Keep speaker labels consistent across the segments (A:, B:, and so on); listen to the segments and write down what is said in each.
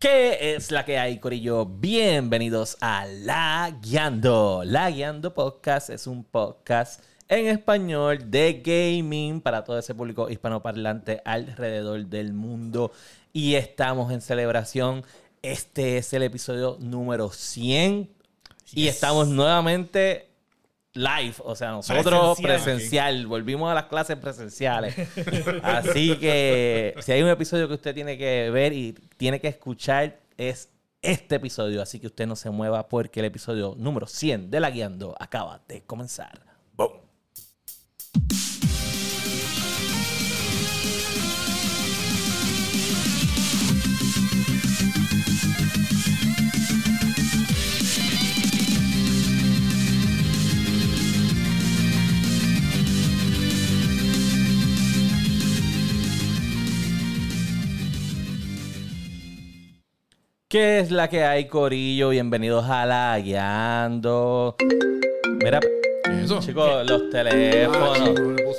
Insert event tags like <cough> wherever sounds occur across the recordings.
A: ¿Qué es la que hay, Corillo? Bienvenidos a La Guiando. La Guiando Podcast es un podcast en español de gaming para todo ese público hispanoparlante alrededor del mundo. Y estamos en celebración. Este es el episodio número 100. Y estamos nuevamente live, o sea, nosotros
B: Presencial.
A: presencial, volvimos a las clases presenciales. <laughs> Así que si hay un episodio que usted tiene que ver y tiene que escuchar es este episodio, así que usted no se mueva porque el episodio número 100 de La Guiando acaba de comenzar. ¿Qué es la que hay, Corillo? Bienvenidos a La Guiando. Mira,
C: Eso.
A: chicos, los teléfonos.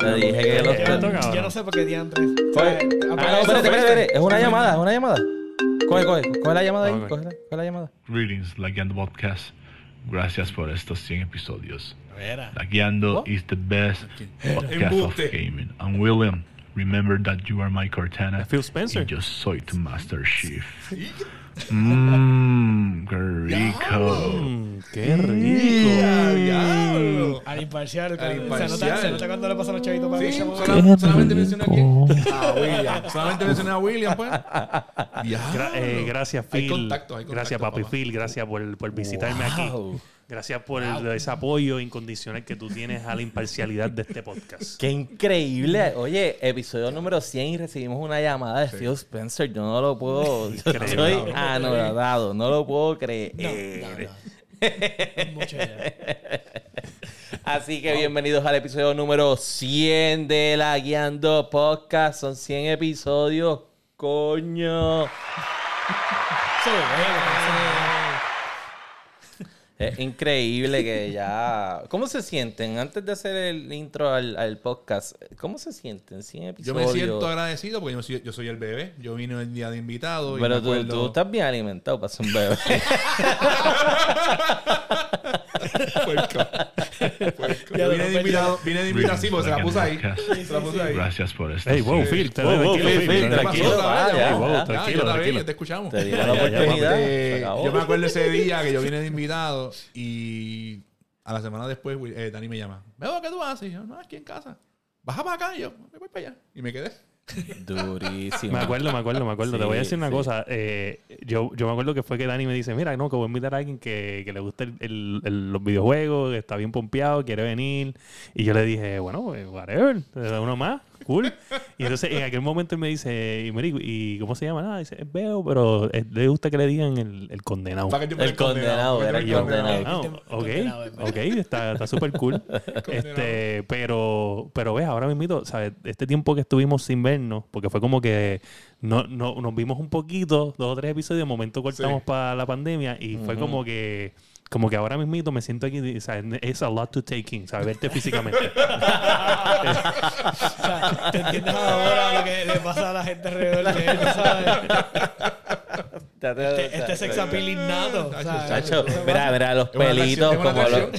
C: Ah,
A: Te dije que los teléfonos.
B: yo no sé por qué diantres.
A: Coge. Ah, no, espérate, espérate, espérate. Es una llamada, es una llamada. Coge, coge. Coge la llamada ahí. Coge la, coge la llamada.
D: Greetings, La Guiando Podcast. Gracias por estos 100 episodios.
B: Vera.
D: La Guiando
A: Oh.
D: is the best podcast of gaming. I'm William. Remember that you are my Cortana.
E: Phil Spencer.
D: Y yo soy tu Master Chief. Mmm, qué rico.
E: Mm, qué rico.
B: Al imparcial.
C: Al
B: cuando- Se, nota,
C: imparcial.
B: se nota cuando le pasan los chavitos para
C: Sí, sola- solamente mencioné a quién. A William. Solamente mencioné a William, pues.
E: Gra- eh, gracias,
C: Hay
E: Phil.
C: contacto, hay contacto,
E: gracias, Papi
C: papá.
E: Phil. Gracias por, por visitarme
A: Wow.
E: aquí. Gracias por el- ese apoyo incondicional que tú tienes a la imparcialidad de este podcast.
A: Qué increíble. Oye, episodio número 100 y recibimos una llamada de Phil Spencer. Yo no lo puedo. Yo estoy anodado. No lo puedo creer.
B: No, no, no. <laughs> Mucho ya.
A: Así que bienvenidos al episodio número 100 de La Guiando Podcast. Son 100 episodios. Coño.
B: Sí, bueno,
A: Es increíble que ya. ¿Cómo se sienten? Antes de hacer el intro al, al podcast, ¿cómo se sienten? 100
C: Yo me siento agradecido porque yo soy, yo soy el bebé. Yo vine el día de invitado.
A: Pero tú,
C: acuerdo-
A: tú estás bien alimentado para ser un bebé. <laughs>
C: Puerco. Puerco.
B: Ya,
C: Yo vine de invitado, vine de invitado se la puse ahí. Se la puse ahí.
D: Gracias por estos
E: Hey, wow,
D: 100
E: Phil. te-
A: Wow, Phil,
E: Phil,
A: Phil,
C: ¿Qué
A: tranquilo.
E: tranquilo,
C: te escuchamos.
A: Te la oportunidad.
C: Yo me acuerdo ese día que yo vine de invitado y a la semana después eh, Dani me llama. Veo, ¿qué tú haces? Y yo, no, aquí en casa. Baja para acá. Y yo, me voy para allá. Y me quedé.
A: Durísimo.
E: Me acuerdo, me acuerdo, me acuerdo. Te voy a decir una
A: sí.
E: cosa. Eh, yo, yo me acuerdo que fue que Dani me dice, mira, no, que voy a invitar a alguien que, que le guste el- el- el- los videojuegos, que está bien pompeado, quiere venir. Y yo le dije, bueno, eh, whatever, uno más, cool. Y entonces en aquel momento él me dice, y, Mary, ¿y cómo se llama? Nada, dice, es Veo, pero le gusta que le digan el, el condenado.
A: El condenado, era el condenado.
E: Ok, ok, está está súper cool. <laughs> este, pero, pero ves, ahora mismo, ¿sabes? Este tiempo que estuvimos sin vernos, porque fue como que no, no, nos vimos un poquito, dos o tres episodios, de momento cortamos
C: Sí.
E: para la pandemia y fue como que como que ahora mismito me siento aquí, ¿sabes? Es a lot to take in, ¿sabes? Verte físicamente. <laughs>
B: O sea, te entiendes ahora lo que le pasa a la gente alrededor de él, ¿sabes? Este, este sex appeal innato. ¿sabes?
A: Chacho, mira, mira los pelitos como, los,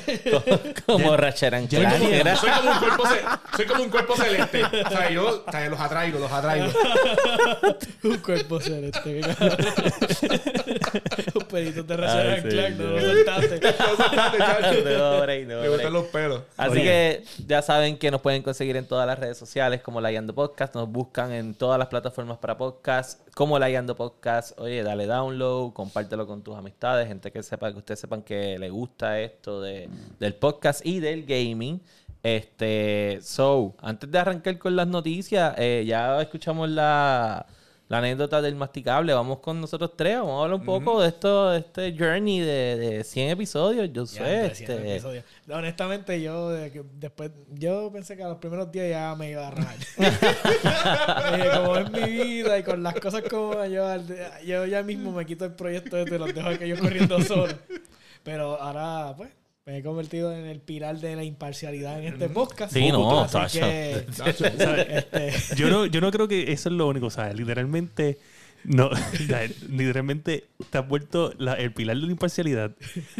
A: <laughs> como, Ratchet and
C: Soy
A: Clank,
C: como,
A: era-
C: soy como un cuerpo soy como un cuerpo celeste. O sea, yo los atraigo, los atraigo. <laughs>
B: Un cuerpo celeste. <laughs> Un pedito de Ratchet
A: sí,
B: Clank, no lo soltaste.
A: No,
C: Me gustan los pelos.
A: Así que ya saben que nos pueden conseguir en todas las redes sociales como La Guiando Podcast. Nos buscan en todas las plataformas para podcast como La Guiando Podcast. Oye, dale download, compártelo con tus amistades, gente que sepa que ustedes sepan que le gusta esto de, del podcast y del gaming. Este, so, antes de arrancar con las noticias, eh, ya escuchamos la, la anécdota del masticable. Vamos con nosotros tres. Vamos a hablar un poco de esto, de este journey de, de 100 episodios. Yo sé,
B: Ya, 300
A: este,
B: episodios. No, honestamente, yo de después, yo pensé que a los primeros días ya me iba a. Dije, <laughs> <laughs> como es mi vida y con las cosas como yo, yo ya mismo me quito el proyecto este, los dejo que yo corriendo solo. Pero ahora, pues, me he convertido en el pilar de la imparcialidad en este podcast.
A: Sí, no,
B: que, <laughs> este,
E: yo, no, yo no creo que eso es lo único, ¿sabes? Literalmente, No, <laughs> literalmente te has vuelto la- el pilar de la imparcialidad.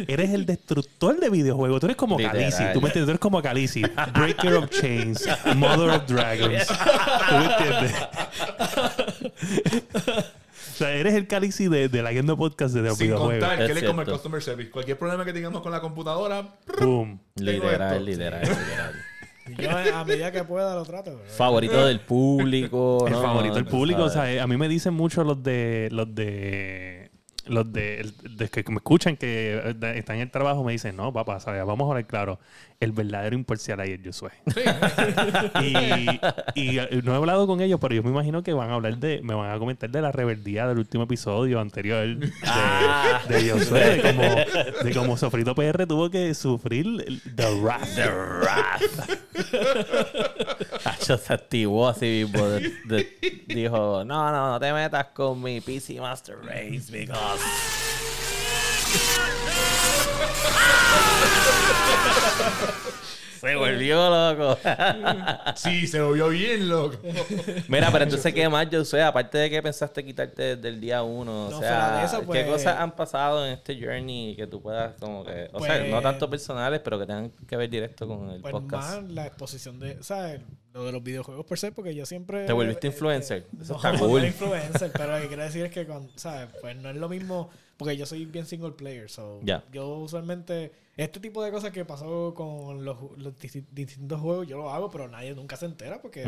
E: Eres el destructor de videojuegos. Tú eres como. Khaleesi. Tú me entiendes, tú eres como Khaleesi. Breaker of Chains. Mother of Dragons. ¿Tú me entiendes? O sea, eres el Khaleesi de, de la Yendo Podcast de los
C: Sin contar que
A: Es
C: él es como el customer service. Cualquier problema que tengamos con la computadora, esto.
A: Literal, literal, literal. <laughs>
B: Y yo eh, a medida que pueda lo trato.
A: Favorito del público.
E: El
A: ¿no?
E: favorito del público. O
A: ¿sabes?
E: sea, eh, a mí me dicen mucho los de. Los de. Los de, de que me escuchan que están en el trabajo me dicen, no, papá, ¿sabes? vamos a hablar claro. El verdadero imparcial ahí es Josué. <laughs> y, y, eh, no he hablado con ellos, pero yo me imagino que van a hablar de, me van a comentar de la rebeldía del último episodio anterior de,
A: Ah.
E: de Josué, de <laughs> cómo, de cómo Sofrito PR tuvo que sufrir el- the wrath.
A: The Wrath. <laughs> <laughs> Hacho se activó así mismo. dijo: No, no, no te metas con mi PC Master Race because. Se volvió loco. <laughs>
C: sí, se lo vio bien, loco.
A: Mira, pero entonces, ¿qué más, yo sé? Aparte de que pensaste quitarte del día uno, o
B: No,
A: sea, ¿qué
B: pues-
A: cosas han pasado en este journey que tú puedas, como que, o sea,
B: Pues-
A: no tanto personales, pero que tengan que ver directo con el
B: Pues
A: podcast?
B: más la exposición de, ¿sabes? Lo de los videojuegos per se, porque yo siempre...
A: ¿Te volviste
B: eh,
A: influencer? Eso
B: no,
A: está
B: no
A: cool.
B: influencer, pero lo que quiero decir es que, con, ¿sabes? Pues no es lo mismo, porque yo soy bien single player, so yo usualmente, este tipo de cosas que pasó con los, los disti- distintos juegos, yo lo hago, pero nadie nunca se entera, porque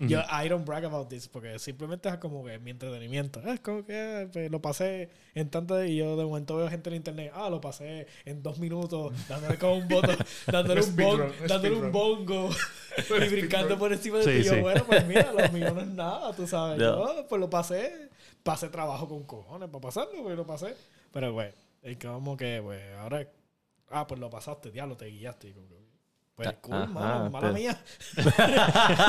B: yo, I don't brag about this, porque simplemente es como que mi entretenimiento. Es como que ah, pues, lo pasé en tanto y yo de momento veo gente en internet, ah, lo pasé en dos minutos, dándole como un botón, <laughs> dándole un, bon- dándole un bongo <laughs> y brincando por encima de
E: Sí,
B: ti. Y yo,
E: sí.
B: bueno, pues mira, lo mío no es nada, tú sabes.
A: No.
B: Yo, pues lo pasé, pasé trabajo con cojones para pasarlo, pues lo pasé. Pero, pues, es como que, pues, ahora, ah, pues lo pasaste, diablo, te guiaste. Y como Pues cool,
A: Ajá,
B: mano, mala
A: te-
B: mía. <laughs>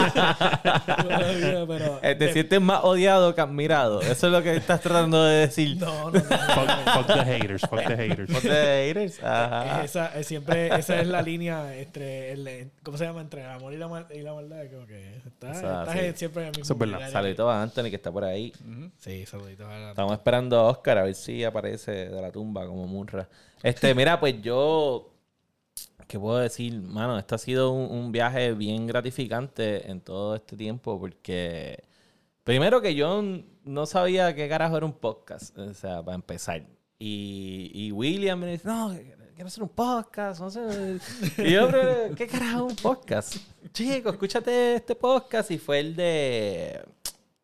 B: Mala mía, pero...
A: Eh, Te sientes más odiado que admirado. Eso es lo que estás tratando de decir.
B: No, no, no.
E: Fuck, fuck the haters, fuck the haters.
A: ¿Ponte de haters? Ajá.
B: Esa, es siempre, esa es la línea entre el, ¿cómo se llama? Entre el amor y la, mal- y la maldad. Como que está,
A: O sea,
B: estás
A: sí.
B: en- siempre en el mismo
E: Eso es verdad.
B: nivel.
A: Saludito a Anthony que está por ahí.
B: Sí, saluditos a la-
A: Estamos esperando a Oscar a ver si aparece de la tumba como Munra. Este, mira, pues yo. ¿Qué puedo decir? Mano, esto ha sido un, un viaje bien gratificante en todo este tiempo porque. Primero que yo no sabía qué carajo era un podcast. O sea, para empezar. Y, y William me dice, no, quiero hacer un podcast. No sé. Y yo, "Pero, ¿qué carajo es un podcast? Chico, escúchate este podcast. Y fue el de.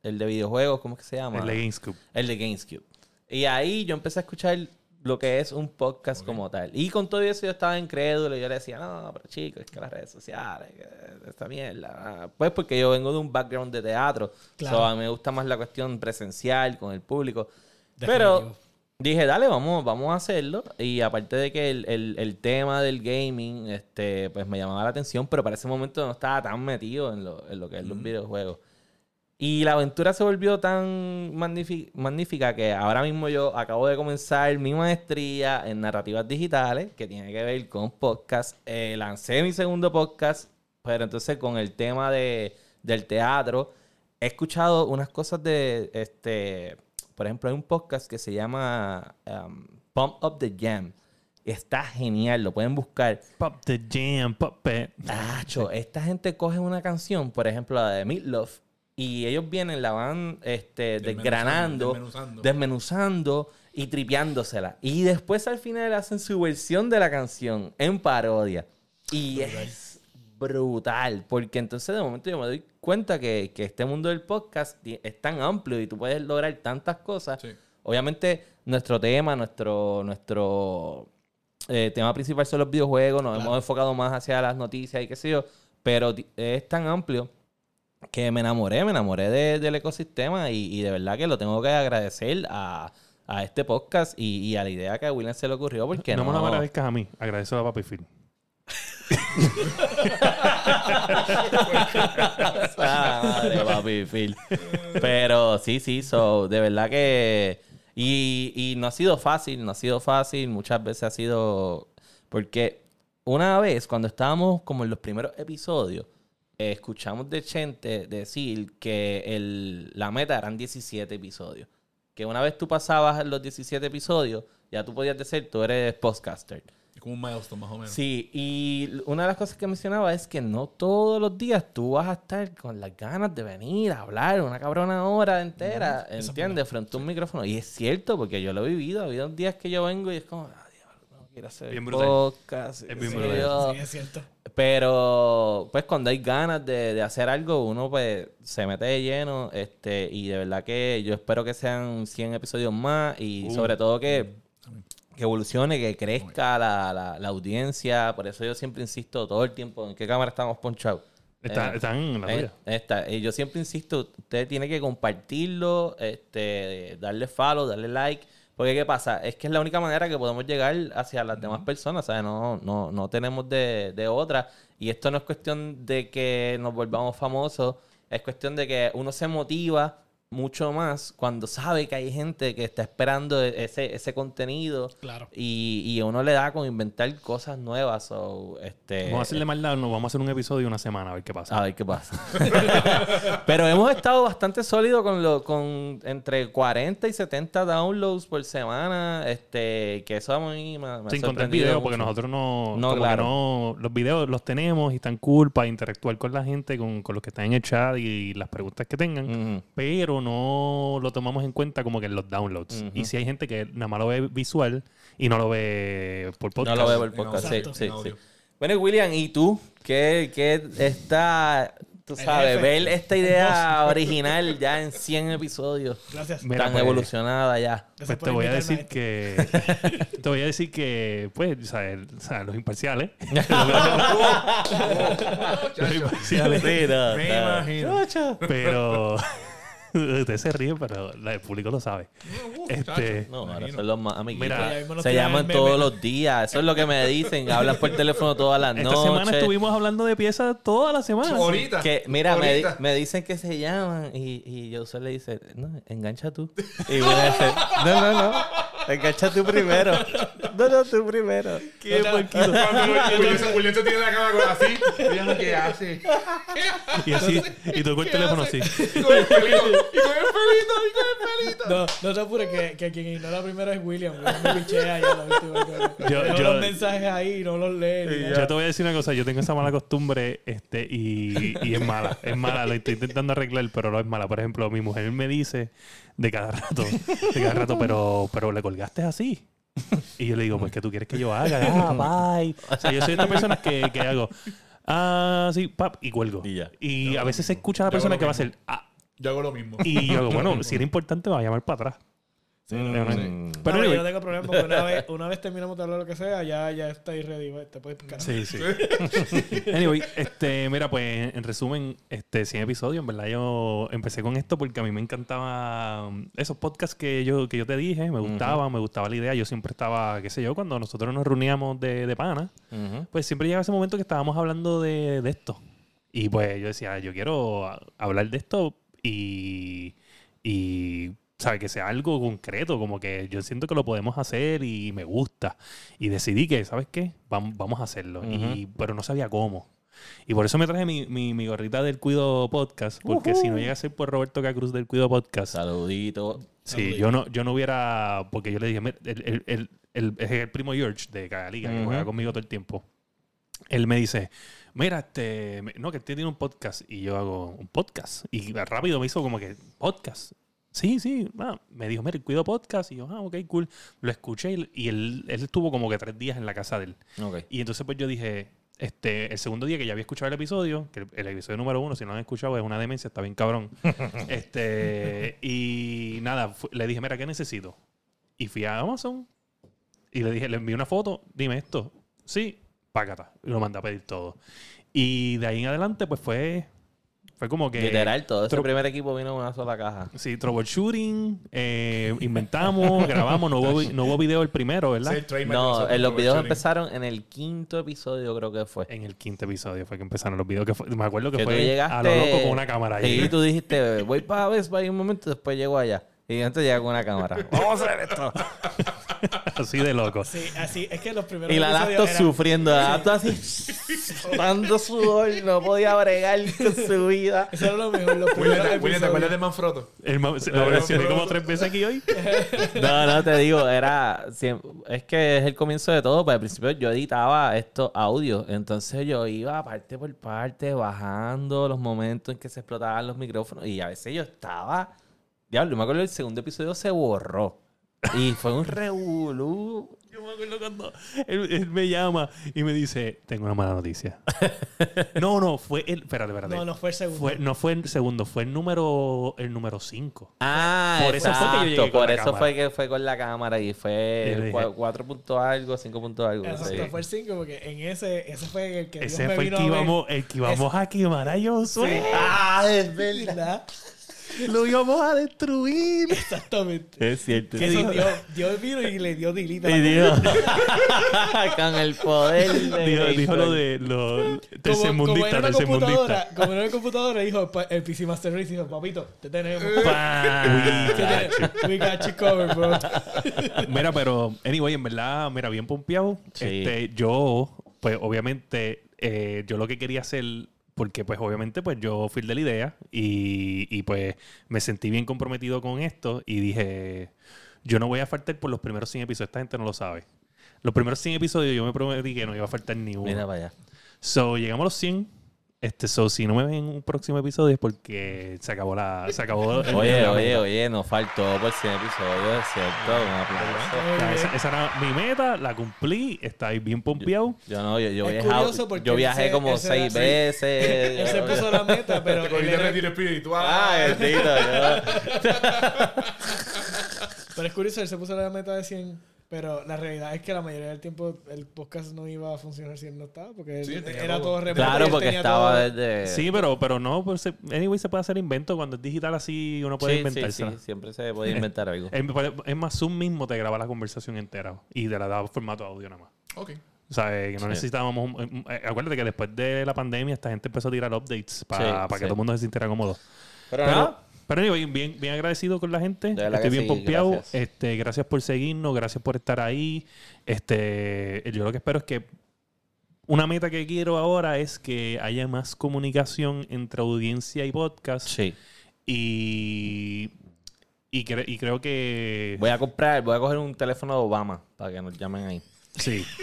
A: El de videojuegos, ¿cómo es que se llama?
E: El de GameScoop.
A: El de GameScube. Y ahí yo empecé a escuchar lo que es un podcast como tal. Y con todo eso yo estaba incrédulo. Y yo le decía, no, pero chicos, es que las redes sociales, que esta mierda. ah". Pues porque yo vengo de un background de teatro.
B: Claro.
A: So, a mí me gusta más la cuestión presencial con el público. Pero dije, dale, vamos, vamos a hacerlo. Y aparte de que el, el- el tema del gaming, este, pues me llamaba la atención, pero para ese momento no estaba tan metido en lo, en lo que es los videojuegos. Y la aventura se volvió tan magnífi- magnífica que ahora mismo yo acabo de comenzar mi maestría en narrativas digitales, que tiene que ver con podcast. Eh, lancé mi segundo podcast, pero entonces con el tema de, del teatro, he escuchado unas cosas de, este, por ejemplo, hay un podcast que se llama um, Pump Up the Jam. Está genial, lo pueden buscar.
E: Pop the jam, pop it.
A: Tacho, esta gente coge una canción, por ejemplo, la de Meatloaf, y ellos vienen, la van este, desgranando,
C: desmenuzando.
A: desmenuzando y tripeándosela. Y después al final hacen su versión de la canción en parodia. Y es brutal, porque entonces de momento yo me doy cuenta que, que este mundo del podcast es tan amplio y tú puedes lograr tantas cosas.
C: Sí.
A: Obviamente nuestro tema, nuestro, nuestro eh, tema principal son los videojuegos, nos hemos enfocado más hacia las noticias y qué sé yo, pero es tan amplio que me enamoré, me enamoré de- del ecosistema y, y de verdad que lo tengo que agradecer a, a este podcast y, y a la idea que a William se le ocurrió porque
E: no
A: no...
E: me lo agradezcas a mí, agradezco a Papi Phil. <laughs>
A: Ah, madre, papi, Phil. Pero sí, sí, so, de verdad que... Y, y no ha sido fácil, no ha sido fácil. Muchas veces ha sido... Porque una vez, cuando estábamos como en los primeros episodios, escuchamos de Chente decir que el, la meta eran 17 episodios. que una vez tú pasabas los 17 episodios, ya tú podías decir, tú eres podcaster.
C: Es como un milestone más o menos.
A: Sí, y una de las cosas que mencionaba es que no todos los días tú vas a estar con las ganas de venir a hablar una cabrona hora entera, ¿entiendes? Frente a un micrófono. Y es cierto, porque yo lo he vivido. Ha habido días que yo vengo y es como, no quiero hacer
E: Bien brutal.
A: podcast.
E: Es bien brutal.
B: Sí, es cierto.
A: Pero, pues, cuando hay ganas de, de hacer algo, uno, pues, se mete de lleno. Este, y de verdad que yo espero que sean 100 episodios más. Y
E: Uh.
A: sobre todo que, que evolucione, que crezca la, la, la audiencia. Por eso yo siempre insisto todo el tiempo en qué cámara estamos ponchados.
E: Está-
A: Eh,
E: están en la
A: eh, esta. Y yo siempre insisto, usted tiene que compartirlo, este, darle follow, darle like. Porque ¿qué pasa? Es que es la única manera que podemos llegar hacia las demás personas, ¿sabes? No, no, no tenemos de, de otra. Y esto no es cuestión de que nos volvamos famosos, es cuestión de que uno se motiva mucho más cuando sabe que hay gente que está esperando ese, ese contenido
B: Claro.
A: y, y a uno le da con inventar cosas nuevas. So, este,
E: Vamos a hacerle maldad, nos vamos a hacer un episodio una semana a ver qué pasa.
A: a ver qué pasa. <laughs> Pero hemos estado bastante sólidos con lo, con entre 40 y 70 downloads por semana. Este, que eso a mí me, me ha
E: Sin contar videos, porque nosotros no,
A: No, claro.
E: no- los videos los tenemos y están cool para interactuar con la gente, con, con los que están en el chat y las preguntas que tengan, pero no lo tomamos en cuenta como que en los downloads.
A: Ujú.
E: Y si hay gente que nada más lo ve visual y no lo ve por
A: No
E: podcast.
A: lo veo por podcast. Sí,
B: Exacto.
A: sí,
C: En
A: sí.
C: audio.
A: Bueno, William, ¿y tú? ¿Qué, qué está, tú sabes, ver esta idea original ya en 100 episodios?
B: Gracias.
E: Mira,
A: tan
E: pues,
A: evolucionada ya.
E: Pues te voy a decir que <laughs> te voy a decir que pues o sea, el- o sea, los imparciales <laughs> <laughs> los imparciales
A: Sí, no,
C: Me
A: no.
C: imagino.
E: pero <laughs> ustedes se ríen pero el público lo sabe este
A: No, ahora son los más amiguitos.
E: Mira,
A: se llaman todos los días. Eso es lo que me dicen. Hablan por teléfono todas las
E: esta
A: noches.
E: semana estuvimos hablando de piezas toda la semana
C: Ahorita.
A: Que, mira, me, me dicen que se llaman y, y yo solo le dice, no, engancha tú. Y William dice, <laughs> no, no, no, engancha tú primero. No, no, tú primero.
E: Qué porquito.
C: Cuando William se- tiene la cámara con así, William, ¿qué hace?
E: y así y tocó el teléfono así
C: con el pelito, pelito, y con el pelito.
B: No, no te apures, que, que quien ignora primero es William. William me pichea ya, lo último.
E: Yo- yo-
B: los mensajes ahí no los lee.
E: yo te voy a decir una cosa yo tengo esa mala costumbre este y, y es mala es mala lo estoy intentando arreglar pero no es mala por ejemplo mi mujer me dice de cada rato de cada rato pero pero le colgaste así y yo le digo pues que tú quieres que yo haga ah, <laughs> bye o sea yo soy de estas personas que, que hago ah sí pap y cuelgo
A: Y ya.
E: y a veces se escucha a la persona que va a hacer ah
C: Yo hago lo mismo.
E: y yo bueno <laughs> si era importante me va a llamar para atrás
A: Mm.
E: pero
B: no,
E: anyway,
B: yo no tengo problema porque una vez, una vez terminamos de hablar lo que sea, ya, ya estáis ready. pues, Te puedes picar.
E: Sí, sí. <laughs> anyway, este, mira, pues en resumen, este 100 episodios, en verdad yo empecé con esto porque a mí me encantaban esos podcasts que yo, que yo te dije, me gustaban, me gustaba la idea, yo siempre estaba, qué sé yo, cuando nosotros nos reuníamos de, de pana, pues siempre llegaba ese momento que estábamos hablando de, de esto. Y pues yo decía, yo quiero hablar de esto y, y ¿sabes? Que sea algo concreto, como que yo siento que lo podemos hacer y me gusta. Y decidí que, ¿sabes qué? Vamos, vamos a hacerlo. y, pero no sabía cómo. Y por eso me traje mi, mi, mi gorrita del Cuido Podcast, porque si no llega a ser por Roberto Cacruz del Cuido Podcast,
A: Saludito.
E: Sí, yo no, yo no hubiera. Porque yo le dije, "Mira, el, el, el, el- es el primo George de Cagaliga, que
A: Ujú.
E: juega conmigo todo el tiempo. Él me dice, mira, este. No, que este tiene un podcast. Y yo hago un podcast. Y rápido me hizo como que, podcast. Sí, sí. ah, me dijo, mira, cuido podcast. Y yo, ah, ok, cool. Lo escuché y, y él, él estuvo como que tres días en la casa de él.
A: Ok.
E: Y entonces pues yo dije, este, el segundo día que ya había escuchado el episodio, que el, el episodio número uno, si no lo han escuchado, es una demencia, está bien cabrón. <laughs> este, y nada, le dije, mira, ¿qué necesito? Y fui a Amazon y le dije, le envié una foto, dime esto. Sí, Y lo mandé a pedir todo. Y de ahí en adelante, pues fue, fue como que...
A: Literal, todo ese primer equipo vino en una sola caja.
E: Sí, troubleshooting, eh, inventamos, <laughs> grabamos, no hubo, no hubo video el primero, ¿verdad?
C: Sí,
A: No, en los videos empezaron en el quinto episodio, creo que fue.
E: En el quinto episodio fue que empezaron los videos. Que fue- me acuerdo que,
A: Que
E: fue
A: llegaste.
E: a lo loco con una cámara ahí.
A: Y <laughs> tú dijiste, voy para Best Buy un momento, después llego allá. Y antes llega con una cámara. <laughs> Vamos a hacer esto.
E: Así de loco.
B: Sí, así, es que los primeros
A: Y la laptop
B: eran-
A: sufriendo, la laptop así, <laughs> dando sudor, no podía bregar con su vida.
B: Eso era lo mejor, los
C: William,
B: primeros
C: ¿te- William, ¿te acuerdas de Manfrotto?
E: El lo mencioné como tres veces aquí hoy. <laughs>
A: No, no, te digo, era. Es que es el comienzo de todo. Pues al principio yo editaba estos audios. Entonces yo iba parte por parte, bajando los momentos en que se explotaban los micrófonos. Y a veces yo estaba. Diablo, me acuerdo el segundo episodio se borró. Y fue un revolú.
E: Yo me acuerdo cuando él, él me llama y me dice, tengo una mala noticia. <laughs> no, no, fue el... Espérate, espérate.
B: No, no fue el segundo.
E: Fue- no fue el segundo, fue el número el número 5.
A: Ah,
E: Por eso fue que yo llegué
A: Por eso fue que fue con la cámara y fue
E: dije-
A: 4 punto algo, 5 punto algo.
B: Exacto,
A: sí.
B: fue el 5 porque en ese, ese fue el que Dios
E: Ese
B: me
E: fue el
B: vino
E: que
B: a ver.
E: íbamos, el que íbamos a quemar a Josué.
A: Ah, es
B: ¿Verdad? <laughs>
E: Lo íbamos a destruir.
B: Exactamente.
A: Es cierto.
B: Que Dios, Dios vino y le dio delete a la
A: Y dijo, <laughs> con el poder de
E: Dijo, dijo lo de lo
B: como, como
E: tercermundista,
B: era una
E: tercermundista.
B: computadora, como era una computadora, dijo el PC Master Race, dijo, papito, te tenemos. <laughs>
E: Pa.
B: Te tenemos. We got you covered, bro.
E: Mira, pero, anyway, en verdad, mira, bien pompeado.
A: Sí.
E: Este, yo, pues, obviamente, eh, yo lo que quería hacer, porque, pues, obviamente, pues, yo fui el de la idea y, y, pues, me sentí bien comprometido con esto y dije, yo no voy a faltar por los primeros 100 episodios. Esta gente no lo sabe. Los primeros 100 episodios yo me prometí que no iba a faltar ni uno.
A: Mira allá.
E: So, llegamos a los 100. Este, so, si no me ven en un próximo episodio es porque se acabó la... Se acabó el-
A: Oye,
E: la
A: oye, oye, nos faltó por 100 episodios, cierto. Un aplauso.
E: O sea, esa, esa era mi meta, la cumplí, está ahí bien pompeado.
A: Yo no, yo, yo,
B: porque
A: yo viajé como seis veces.
B: Él se puso la meta, <laughs> pero
C: Te cogiste retiro espiritual.
A: Ah, bendito. <laughs> yo-
B: Pero es curioso, él se puso la meta de 100, pero la realidad es que la mayoría del tiempo el podcast no iba a funcionar si él no estaba, porque
C: Sí,
B: era
C: todo.
B: todo remoto.
A: Claro, porque estaba
B: todo-
A: desde.
E: Sí, pero, pero no, pues, se- anyway, se puede hacer invento. Cuando es digital así, uno puede
A: sí, sí,
E: inventarse.
A: sí, siempre se puede inventar algo. <laughs>
E: Es, es más, Zoom mismo te graba la conversación entera y te la da formato audio nada más.
C: Ok.
E: O sea, eh, que no
A: Sí.
E: necesitábamos... un- eh, acuérdate que después de la pandemia esta gente empezó a tirar updates para
A: Sí,
E: que
A: sí.
E: todo el mundo se sintiera cómodo.
A: Pero,
E: Pero,
A: nada,
E: pero anyway, bien, bien agradecido con la gente. Estoy bien
A: sí,
E: pompeado.
A: gracias.
E: Este, gracias por seguirnos, gracias por estar ahí. Este, yo lo que espero es que una meta que quiero ahora es que haya más comunicación entre audiencia y podcast.
A: sí.
E: Y, y, cre- y creo que...
A: Voy a comprar, voy a coger un teléfono de Obama para que nos llamen ahí.
E: Sí. <laughs>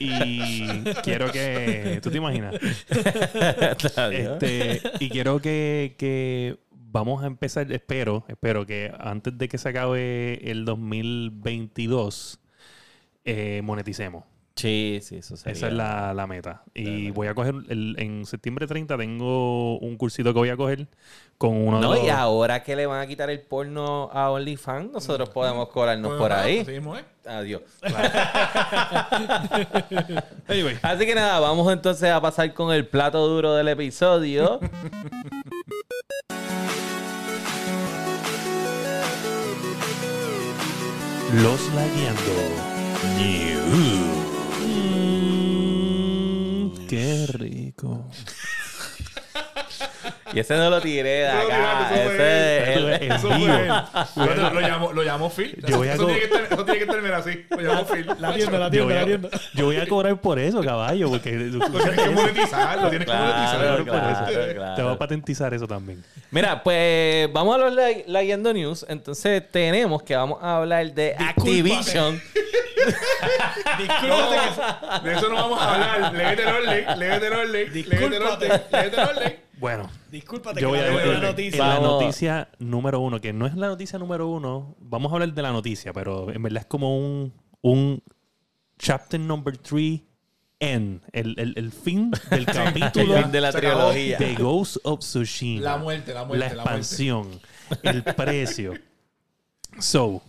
E: Y quiero que... ¿Tú te imaginas? <laughs> Este, y quiero que, que vamos a empezar, espero, espero que antes de que se acabe el 2022, eh, moneticemos.
A: Sí, sí, eso sería.
E: Esa es la, la meta. Y voy a coger, el- en septiembre 30 tengo un cursito que voy a coger con uno
A: No,
E: de los...
A: y ahora que le van a quitar el porno a OnlyFans, nosotros podemos colarnos por ahí. Adiós. <laughs>
E: Anyway,
A: Así que nada, vamos entonces a pasar con el plato duro del episodio. <laughs>
E: los lagueando. Mm, qué rico. <laughs>
A: y ese no lo tiré de acá. Ese es el-
C: Eso fue
E: vivo.
C: él. Lo, lo llamó, lo llamó Phil.
E: Yo voy a
C: eso, tiene que estar, eso tiene que terminar así. Lo llamó Phil.
B: La tienda, la
E: Yo
B: tienda,
E: voy,
B: la
E: a,
B: tienda.
E: yo voy a cobrar por eso, caballo, porque
C: Lo tienes que monetizar, lo tienes que monetizar.
A: claro, claro.
E: te voy a patentizar eso también.
A: Mira, pues vamos a los la- Lagueando News. Entonces tenemos que vamos a hablar de Activision. <laughs>
B: Discúlpate que
C: De eso no vamos a hablar. Léete el orden, léete el orden, léete el orden, léete el orden.
E: Bueno,
B: Discúlpate
E: yo
B: que
E: voy a
B: la
C: ver
B: la noticia.
E: la noticia número uno, que no es la noticia número uno, vamos a hablar de la noticia, pero en verdad es como un, un chapter number three en el, el, el fin del <laughs>
A: El
E: capítulo
A: fin de la trilogía.
E: de Ghost of Tsushima.
C: La muerte, la muerte,
E: la
C: la muerte.
E: expansión, el precio. So,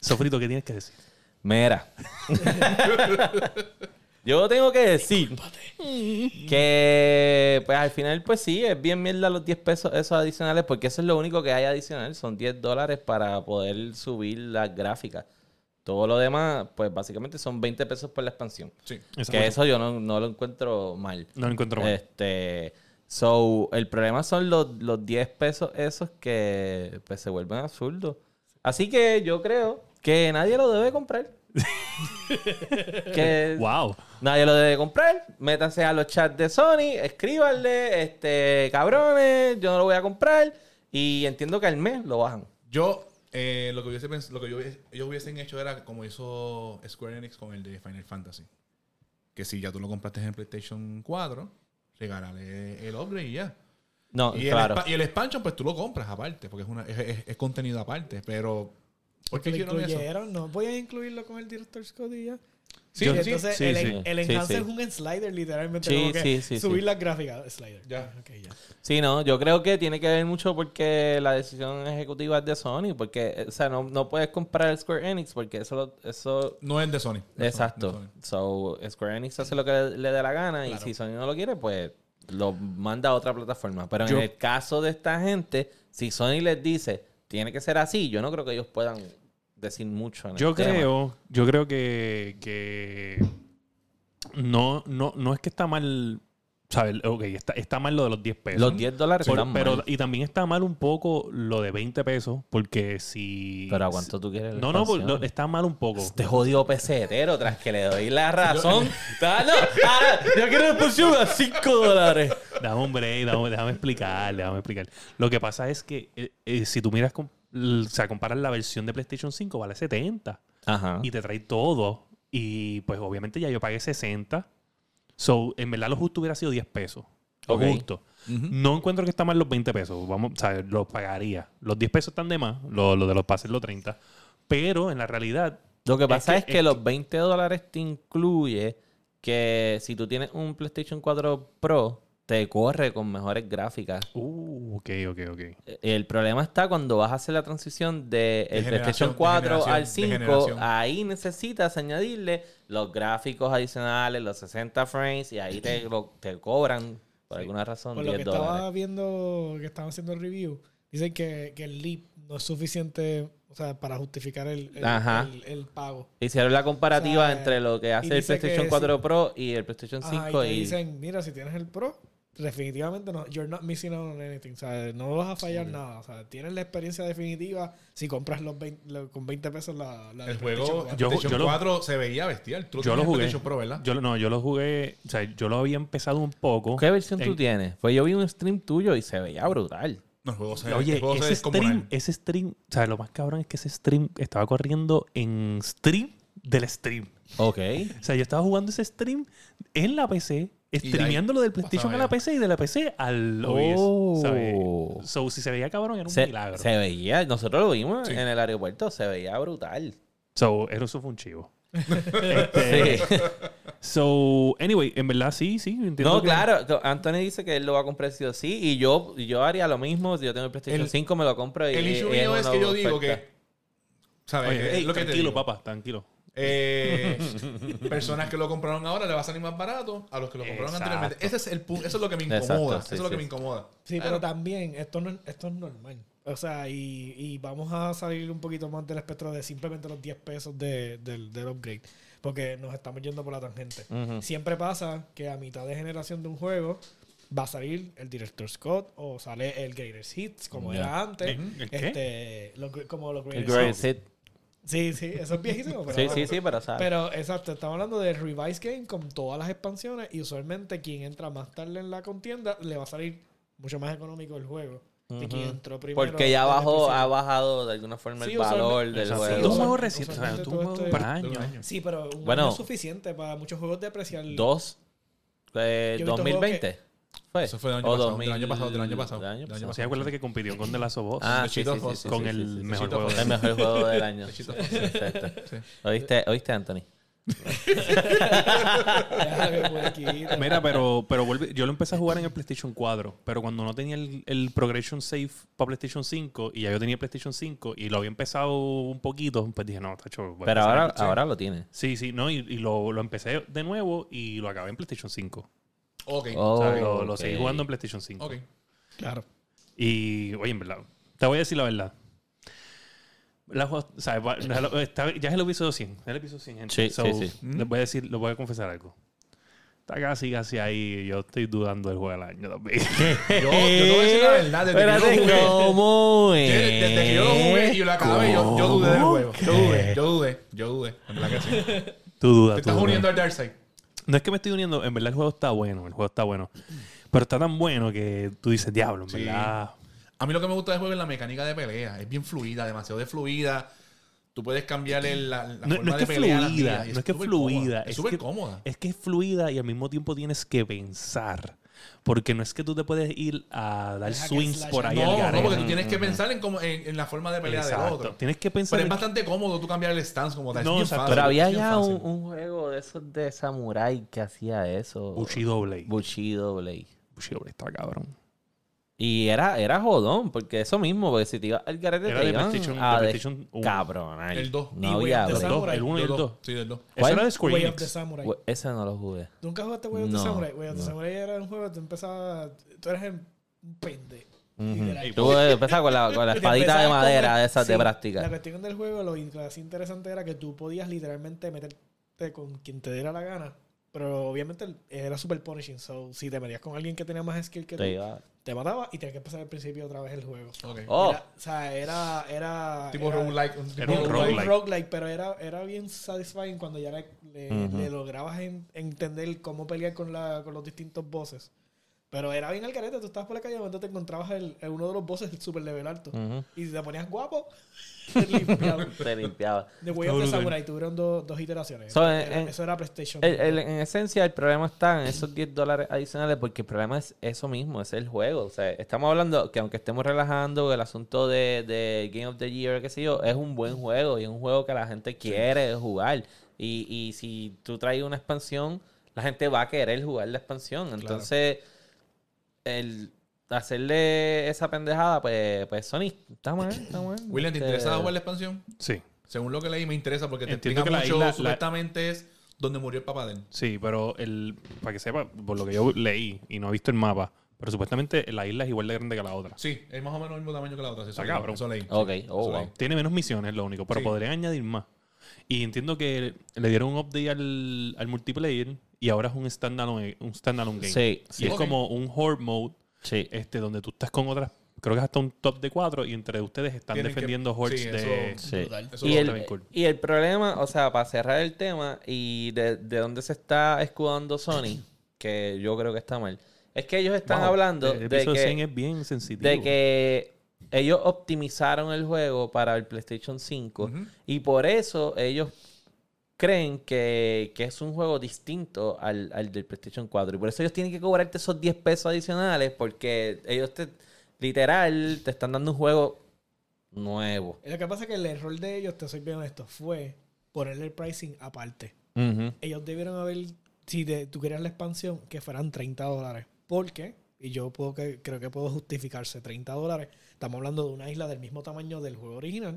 E: Sofrito, ¿qué tienes que decir?
A: Mira. <laughs> Yo tengo que decir que pues al final pues sí, es bien mierda los 10 pesos esos adicionales porque eso es lo único que hay adicional, son 10 dólares para poder subir las gráficas. Todo lo demás pues básicamente son 20 pesos por la expansión.
C: Sí.
A: Que eso yo no, no lo encuentro mal.
E: no lo encuentro mal.
A: Este, so, el problema son los, los 10 pesos esos que pues se vuelven absurdos. Así que yo creo que nadie lo debe comprar. Que <laughs>
E: Wow.
A: nadie lo debe comprar. Métanse a los chats de Sony, escríbanle, este, cabrones, yo no lo voy a comprar. Y entiendo que al mes lo bajan.
C: Yo, eh, lo que, hubiese lo que yo hubiese- ellos hubiesen hecho era como hizo Square Enix con el de Final Fantasy. Que si ya tú lo compraste en PlayStation 4, regálale el upgrade y ya.
A: No,
C: Y,
A: claro.
C: el, y el expansion, pues tú lo compras aparte, porque es, una, es, es- es contenido aparte. Pero, ¿por qué
B: Porque lo
C: hicieron eso?
B: incluyeron, no podían incluirlo con el Director's Code y ya.
C: Sí, sí,
B: entonces
E: sí,
B: el,
E: sí.
B: el
A: Sí,
B: enhance
A: sí.
B: es un slider, literalmente.
A: Sí,
B: como que
A: sí, sí,
B: subir
A: sí.
B: las gráficas. Slider.
C: Ya.
B: Ok, ya.
A: Sí, no, yo creo que tiene que ver mucho porque la decisión ejecutiva es de Sony, porque, o sea, no, no puedes comprar el Square Enix porque eso, lo- eso
C: No es de Sony. De
A: Exacto.
C: Sony.
A: So, Square Enix hace lo que le, le dé la gana y si Sony no lo quiere, pues lo manda a otra plataforma. Pero
E: Yo-
A: en el caso de esta gente, si Sony les dice, tiene que ser así, yo no creo que ellos puedan decir mucho en
E: Yo
A: el tema.
E: creo, yo creo que, que no, no, no es que está mal, ¿sabes? Ok, está, está mal lo de los 10 pesos.
A: Los 10 dólares
E: Por-
A: están
E: pero,
A: mal.
E: y también está mal un poco lo de 20 pesos, porque si...
A: Pero ¿a cuánto tú quieres
E: No, no, no, está mal un poco.
A: Este jodido pesetero, tras que le doy la razón. <laughs> Ah, no, ahora, yo quiero expansión a 5 dólares.
E: Dame un break, dame- déjame explicar, déjame explicar. Lo que pasa es que eh, eh, si tú miras, con- o sea, comparas la versión de PlayStation 5, vale 70
A: Ajá.
E: y te trae todo. Y pues obviamente ya yo pagué 60. So, en verdad lo justo hubiera sido 10 pesos. Lo justo. No encuentro que está mal los 20 pesos. Vamos, o sea, los pagaría. Los 10 pesos están de más, lo, lo de los pases los 30. Pero en la realidad,
A: Lo que pasa
E: que-
A: es que,
E: es
A: los 20 dólares te incluye que si tú tienes un PlayStation 4 Pro, te corre con mejores gráficas.
E: uh, ok, ok, ok.
A: El problema está cuando vas a hacer la transición del
C: De
A: PlayStation
C: generación, de
A: 4
C: generación,
A: al
C: de
A: 5.
C: generación.
A: Ahí necesitas añadirle los gráficos adicionales, los 60 frames, y ahí te, <clears throat> lo- te cobran, por alguna razón,
B: Por lo
A: 10
B: que estaba
A: dólares.
B: viendo, que estaban haciendo el review, dicen que, que el leap no es suficiente o sea, para justificar el, el,
A: Ajá.
B: el- el pago.
A: Hicieron la comparativa
B: O sea,
A: entre lo que hace el
B: que
A: PlayStation
B: sí.
A: 4 Pro y el PlayStation
B: Ajá,
A: 5.
B: y te
A: y
B: dicen, mira, si tienes el Pro, definitivamente no, you're not missing out on anything. O sea, no vas a fallar nada. O sea, tienes la experiencia definitiva si compras los 20 lo- con 20 pesos la, la
C: El juego
B: PlayStation 4.
E: Yo- yo lo-
C: 4 se veía bestial. Tú
E: Yo lo jugué.
C: PlayStation Pro, ¿verdad?
E: Yo, lo- no, yo lo jugué, o sea, yo lo había empezado un poco.
A: ¿Qué versión tú
E: en-
A: tienes? Pues yo vi un stream tuyo y se veía brutal.
C: No, el juego se,
E: Oye,
C: el juego se
E: ese stream, ese stream, o sea, lo más cabrón es que ese stream estaba corriendo en stream del stream.
A: Ok.
E: O sea, yo estaba jugando ese stream en la PC, streameándolo del PlayStation a la. PC y de la PC al
A: Oh.
E: OBS. ¿sabes? So, si se veía cabrón, era un
A: Se,
E: milagro.
A: se veía, nosotros lo vimos
C: Sí.
A: en el aeropuerto, se veía brutal.
E: So, eso fue un chivo. <laughs> Este,
A: Sí.
E: So, anyway, en verdad sí, sí. entiendo
A: No,
E: que-
A: claro, Anthony dice que él lo va a comprar sí o sí, y yo, y yo haría lo mismo, si yo tengo el PlayStation
C: El-
A: 5 me lo compro y
C: El issue mío es que yo digo
A: oferta.
C: que. ¿Sabes?
E: Oye,
C: Que
E: ey,
C: lo que te
E: tranquilo,
C: digo.
E: papá, tranquilo.
C: Eh, personas que lo compraron ahora le va a salir más barato a los que lo compraron
E: Exacto.
C: anteriormente. Ese es el punto, eso es lo que me incomoda.
A: Exacto,
C: eso
A: sí,
C: es lo que
A: sí.
C: me incomoda.
B: Sí, pero también esto, no, esto es normal. O sea, y, y vamos a salir un poquito más del espectro de simplemente los 10 pesos de- del, del upgrade. Porque nos estamos yendo por la tangente. Siempre pasa que a mitad de generación de un juego va a salir el Director Scott o sale el Greatest Hits, como era antes.
E: ¿El- el qué?
B: Este, lo como los
A: El
B: Greatest
A: Greatest
B: Hits. Sí, sí, eso es viejísimo. Pero
A: Sí, sí, sí, pero sabe.
B: Pero exacto, estamos hablando del Revise Game con todas las expansiones y usualmente quien entra más tarde en la contienda le va a salir mucho más económico el juego que quien
A: Ujú.
B: entró primero.
A: Porque ya bajó, ha bajado de alguna forma
B: Sí,
A: el valor del
E: Exacto.
B: Sí,
E: Tú
A: juego.
E: un juego reciente, o sea, tú
B: todo
E: un juego
B: esto
E: por
B: es-
E: año.
C: de un año.
B: Sí, pero un
A: Bueno.
B: año es suficiente para muchos juegos de apreciar.
A: Dos. Eh,
B: Yo he visto
A: 2020. ¿Fue?
C: Eso fue del año
A: O
C: pasado,
A: 2000
C: del año pasado, del año pasado.
A: del año
C: Del año
A: pasado.
E: Acuérdate que compitió con The Last of Us.
A: Ah, sí, sí,
E: con
A: sí,
E: el mejor juego
A: El
E: del
A: mejor juego del año. Perfecto.
C: Sí.
A: ¿Oíste, ¿Oíste, Anthony? <laughs>
E: Mira, pero, pero vuelve- yo lo empecé a jugar en el PlayStation 4, pero cuando no tenía el, el Progression Save para PlayStation 5 y ya yo tenía PlayStation 5 y lo había empezado un poquito, pues dije, no, tacho. voy a
A: Pero ahora, ahora lo tiene.
E: Sí, sí, no, y, y lo, lo empecé de nuevo y lo acabé en PlayStation 5.
C: Ok.
A: Oh,
E: O sea, lo, lo seguí jugando en PlayStation 5.
C: Ok.
B: Claro.
E: Y, oye, en verdad, te voy a decir la verdad. La o sea, ya lo- está- ya es el episodio 100. Es el episodio 100, gente.
A: Sí,
E: So,
A: sí, sí.
E: Les voy a decir, les voy a confesar algo. está casi, casi ahí. Yo estoy dudando del juego del año también. <laughs>
C: Yo, yo te voy a decir la verdad. Desde que yo lo jugué,
A: ¿cómo
C: desde, desde que yo lo jugué y lo acabé, yo, yo dudé del juego. Yo dudé, yo dudé, yo dudé. En verdad que sí.
E: Tú dudas.
C: Te
E: tú
C: estás
E: dudas.
C: uniendo al Darkseid.
E: No es que me estoy uniendo, en verdad el juego está bueno, el juego está bueno. Pero está tan bueno que tú dices, diablo, en
C: Sí.
E: verdad.
C: A mí lo que me gusta del juego es la mecánica de pelea. Es bien fluida, demasiado de fluida. Tú puedes cambiarle la, la
E: No,
C: forma
E: no es que
C: de pelear a las
E: fluida, no es que
C: súper
E: fluida.
C: cómoda.
E: es
C: Es súper
E: que-
C: cómoda.
E: Es que es fluida y al mismo tiempo tienes que pensar. Porque no es que tú te puedes ir a dar
B: Deja
E: swings por ahí
B: and
E: al
C: No, no, porque tú tienes que pensar en, cómo, en, en la forma de pelea del
E: Exacto.
C: otro.
E: Tienes que pensar.
C: Pero es bastante cómodo tú cambiar el stance como tal.
E: No, exacto.
C: fácil,
A: Pero había ya un, juego de esos de Samurai que hacía eso.
E: Bushido Blade.
A: Bushido Blade.
E: Bushido Blade está cabrón.
A: Y era, era jodón, porque eso mismo, porque si te ibas al garete
E: Era
A: te
E: de
A: iban
E: PlayStation-
A: a
E: de PlayStation uno.
A: cabrón.
C: El dos.
B: Y
A: No
B: Way
A: había
E: dos,
B: Samurai.
E: el 1 y el
C: Del
E: 2.
C: Sí, del 2.
E: Eso era de
A: ¿Cuál?
E: Square
B: Way of the. Samurai.
A: Ese no lo jugué.
B: ¿Nunca jugaste Way of the
A: No,
B: Samurai? Way of the
A: no.
B: Samurai era un juego que tú empezabas... Tú eres un pende.
A: Ujú.
B: Literal.
A: Tú empezabas con la, con la <laughs> espadita de
B: con
A: madera
B: el-
A: de esas de
B: sí, La
A: práctica.
B: cuestión del juego, lo así interesante era que tú podías literalmente meterte con quien te diera la gana. Pero obviamente el- era super punishing. So, si te metías con alguien que tenía más skill que tú,
A: Te iba-
B: te mataba y tenías que empezar al principio otra vez el juego.
A: Oh,
B: Era- o sea, era. era
C: Tipo
B: era-
C: roguelike. un
E: Era un roguelike.
B: roguelike, pero era, era bien satisfying cuando ya le, le-
A: Ujú.
B: le lograbas en- entender cómo pelear con, la, con los distintos bosses. Pero era bien al carete, tú estabas por la calle de momento te encontrabas el, el- uno de los bosses super level alto. Y si te ponías guapo, <laughs> te limpiaba.
A: Te limpiaba.
B: The Way of the. Samurai tuvieron dos- dos iteraciones.
A: So,
B: Era-
A: en-
B: eso era PlayStation.
A: El- el- en esencia, el problema está en esos 10 dólares adicionales porque el problema es eso mismo, es el juego. O sea, estamos hablando que aunque estemos relajando el asunto de, de Game of the Year, qué sé yo, es un buen juego y es un juego que la gente quiere jugar. Y, y si tú traes una expansión, la gente va a querer jugar la expansión. Entonces, el hacerle esa pendejada, pues, pues Sony, está mal, está mal. <coughs>
C: William, ¿te
A: Este,
C: interesa jugar la expansión?
E: Sí.
C: Según lo que leí, me interesa porque te
E: Entiendo
C: explica
E: que la
C: mucho.
E: isla- la-
C: supuestamente es donde murió el papá de él.
E: Sí, pero el, para que sepa, por lo que yo leí y no he visto el mapa, pero supuestamente la isla es igual de grande que la otra.
C: Sí, es más o menos el mismo tamaño que la otra. Eso,
E: Está cabrón.
C: eso leí.
A: Ok,
C: Sí,
A: oh,
C: eso
A: wow.
C: leí.
E: Tiene menos misiones, lo único, pero
C: Sí.
E: podrían añadir más. Y entiendo que le dieron un update al, al multiplayer y ahora es un standalone, un standalone game.
A: Sí,
E: Y
A: sí,
E: es
C: Ok.
E: como un horde mode,
A: sí.
E: este, donde tú estás con otras, creo que es hasta un top de cuatro y entre ustedes están
C: Tienen que-
E: defendiendo hordes
C: sí,
E: de...
C: eso-
A: Sí.
B: Brutal.
C: Eso
A: Y el,
E: cool.
A: y el problema, o sea, para cerrar el tema y de, de dónde se está escudando Sony, <coughs> que yo creo que está mal, es que ellos están
E: Wow,
A: hablando
E: el
A: de
E: episodio 100
A: que,
E: es bien sensitivo.
A: de que ellos optimizaron el juego para el PlayStation 5
C: Ujú.
A: y por eso ellos creen que, que es un juego distinto al, al del PlayStation 4 y por eso ellos tienen que cobrarte esos 10 pesos adicionales porque ellos te literal te están dando un juego nuevo.
B: Lo que pasa es que el error de ellos, te soy bien honesto, fue ponerle el pricing aparte. Ellos debieron haber, si de- tú querías la expansión, que fueran 30 dólares. Porque, y yo puedo que, creo que puedo justificarse 30 dólares, estamos hablando de una isla del mismo tamaño del juego original.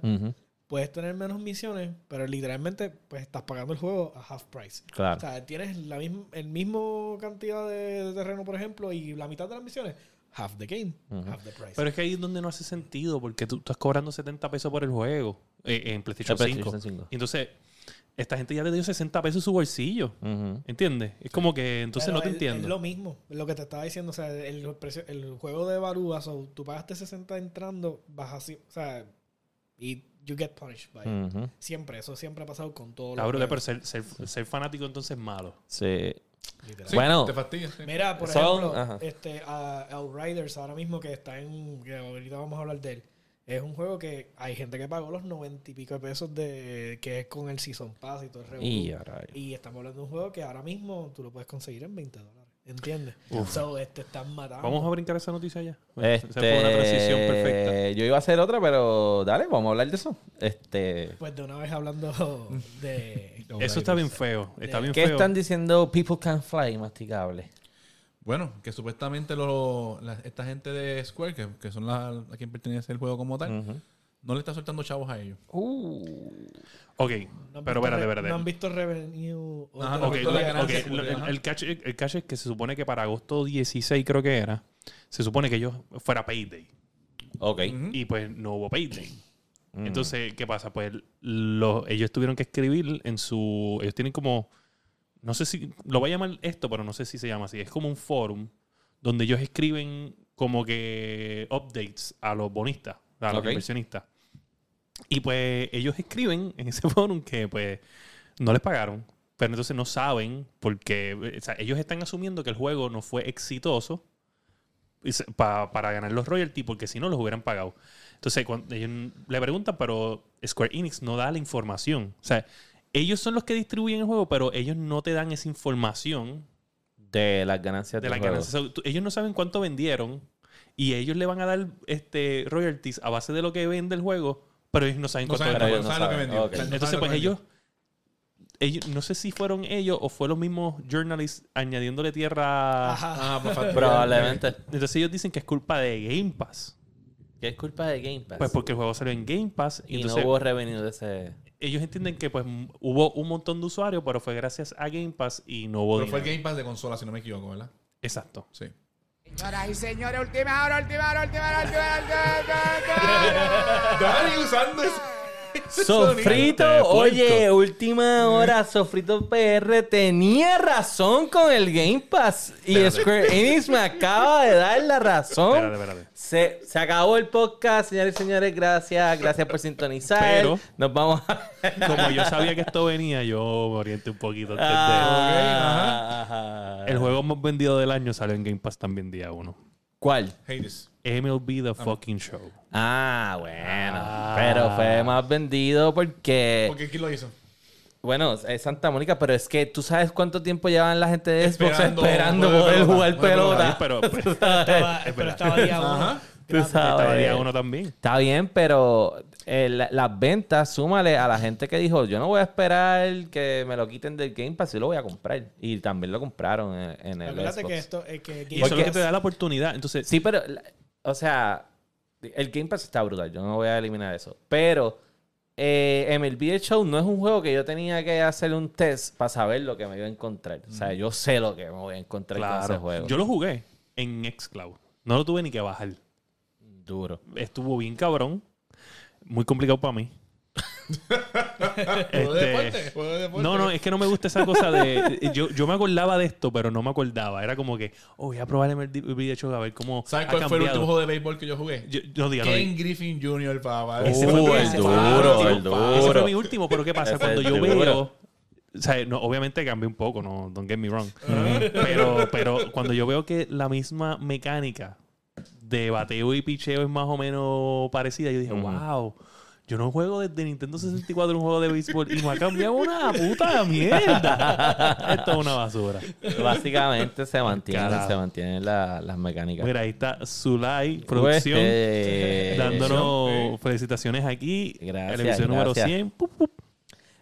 B: Puedes tener menos misiones, pero literalmente pues estás pagando el juego a half price.
A: Claro.
B: O sea, tienes la misma, el mismo cantidad de, de terreno, por ejemplo, y la mitad de las misiones, half the game, half the price.
E: Pero es que ahí es donde no hace sentido, porque tú estás cobrando 70 pesos por el juego eh, en PlayStation,
A: PlayStation
E: 5.
A: 5.
E: Y entonces, esta gente ya le dio 60 pesos en su bolsillo.
A: Ujú.
E: ¿Entiendes? Es como que entonces
B: Pero
E: no te
B: es-
E: entiendo.
B: Es lo mismo, lo que te estaba diciendo. O sea, el, precio- el juego de Barúa, so, tú pagaste 60 entrando, vas así, o sea, y you get punished by it. Siempre, eso siempre ha pasado con todos los
E: Cabrón, pero ser, ser, ser fanático entonces es malo.
A: Sí. Bueno.
C: Te fastidia. sí.
B: Mira, por
A: Son-
B: ejemplo,
A: ajá.
B: este, a Outriders ahora mismo que está en, que ahorita vamos a hablar de él, es un juego que hay gente que pagó los 90 y pico de pesos de, que es con el Season Pass y todo el revolú.
A: Y.
B: Y estamos hablando de un juego que ahora mismo tú lo puedes conseguir en 20 dólares. ¿Entiendes? So, este están matando.
E: Vamos a brincar esa noticia ya.
A: Este,
E: Esa fue una transición perfecta.
A: Yo iba a hacer otra, pero dale, vamos a hablar de eso. Este,
B: Pues de una vez hablando <laughs> de.
E: Eso está bien feo. Está bien
A: ¿Qué
E: feo.
A: están diciendo People Can Fly, masticable?
C: Bueno, que supuestamente lo- la- esta gente de Square, que, que son la, a quien pertenece el juego como tal. No le está soltando chavos a ellos.
A: Uh.
E: Ok,
B: No
E: pero espérate, espérate.
B: No han visto revenue.
C: Ajá,
E: Ok, el, el catch, el catch es que se supone que para agosto 16 creo que era, se supone que ellos fuera payday.
A: Ok.
E: Y pues no hubo payday.
A: Mm.
E: Entonces, ¿qué pasa? Pues los, ellos tuvieron que escribir en su... Ellos tienen como... no sé si, lo voy a llamar esto, pero no sé si se llama así. Es como un forum donde ellos escriben como que updates a los bonistas, a los
A: Ok.
E: inversionistas. Y pues ellos escriben en ese <laughs> forum que pues no les pagaron, pero entonces no saben porque o sea, ellos están asumiendo que el juego no fue exitoso y se- pa- para ganar los royalties porque si no los hubieran pagado. Entonces cuando ellos le preguntan, pero Square Enix no da la información. O sea, ellos son los que distribuyen el juego, pero ellos no te dan esa información
A: De las ganancias
E: de las
A: juego.
E: ganancias. Ellos no saben cuánto vendieron y ellos le van a dar este royalties a base de lo que vende el juego, pero ellos no saben
C: No
E: cuánto
C: saben, no saben lo que vendió. No
E: Entonces, pues ellos, ellos, no sé si fueron ellos o fue los mismos journalists añadiéndole tierra.
B: Ajá.
C: Ah, pues <laughs>
A: Probablemente.
E: Entonces ellos dicen que es culpa de Game Pass.
A: ¿Qué es culpa de Game Pass?
E: Pues porque el juego salió en Game Pass y,
A: y
E: entonces
A: no hubo revenue de ese...
E: ellos entienden que pues hubo un montón de usuarios, pero fue gracias a Game Pass y no hubo
C: Pero fue el. Game Pass de consola, si no me equivoco, ¿verdad?
E: Exacto.
C: Sí.
F: Señoras y señores, última hora, última hora, última hora, última hora. <laughs>
C: Dani usando ese. <laughs>
A: Sofrito, oye, última hora, Sofrito PR tenía razón con el Game Pass. Y Square Enix me acaba de dar la razón.
E: Espérate, espérate.
A: Se, se acabó el podcast, señores y señores. Gracias, gracias por sintonizar.
E: Pero-
A: Nos vamos a. <laughs>
E: Como yo sabía que esto venía, yo me orienté un poquito antes de...
A: Ah, ajá.
E: El juego más vendido del año salió en Game Pass también día uno.
A: ¿Cuál?
C: Hades.
E: MLB The Fucking Show.
A: Ah, bueno.
E: Ah.
A: Pero fue más vendido porque.
C: ¿Por qué quién lo hizo?
A: Bueno, es Santa Mónica, pero es que tú sabes cuánto tiempo llevan la gente de Xbox
C: Esperando
A: esperando poder
C: pelota.
A: jugar pelota.
E: Pero <laughs> pues,
B: Estaba, pero estaba día uno.
C: Ajá.
A: Tú
E: estaba día uno también.
A: Está bien, pero eh, la- las ventas, súmale a la gente que dijo, yo no voy a esperar que me lo quiten del Game Pass, yo lo voy a comprar. Y también lo compraron en, en el
B: Acuérdate
A: Xbox.
B: que esto es que
E: Y eso es lo
A: Porque-
E: que te da la oportunidad. Entonces,
A: Sí, pero, la- o sea, el Game Pass está brutal, yo no voy a eliminar eso. Pero eh, MLB The Show no es un juego que yo tenía que hacer un test para saber lo que me iba a encontrar. O sea, yo sé lo que me voy a encontrar con ese
E: claro,
A: juego.
E: yo lo jugué en Xcloud. No lo tuve ni que bajar.
A: Duro.
E: Estuvo bien cabrón. Muy complicado para mí.
C: ¿Juego de
E: Este,
C: deporte? ¿Juego de deporte?
E: No, no, es que no me gusta esa cosa de. Yo, yo me acordaba de esto, pero no me acordaba. Era como que, oh, voy a probar MLB The Show a ver cómo.
C: ¿Sabes cuál fue el último juego de béisbol que yo jugué?
E: Yo, no diga, no
C: Ken. Griffin Jr., papá.
E: Ese fue,
A: el
E: ese
A: duro,
E: fue mi último.
A: el duro.
E: Ese fue mi último, pero ¿qué pasa? Cuando yo
A: el duro.
E: veo. O sea, no, obviamente cambié un poco, no, don't get me wrong. pero, pero cuando yo veo que la misma mecánica de bateo y picheo es más o menos parecida, yo dije, wow. Yo no juego desde Nintendo 64 un juego de béisbol y me ha cambiado una puta mierda. <laughs> Esto es una basura.
A: Básicamente se mantienen,
E: Carajo.
A: se mantienen la- las mecánicas.
E: Mira, ahí está Zulay Producción
A: Eh,
E: dándonos felicitaciones aquí.
A: Gracias,
E: el episodio número
A: gracias.
E: 100. Pup, pup.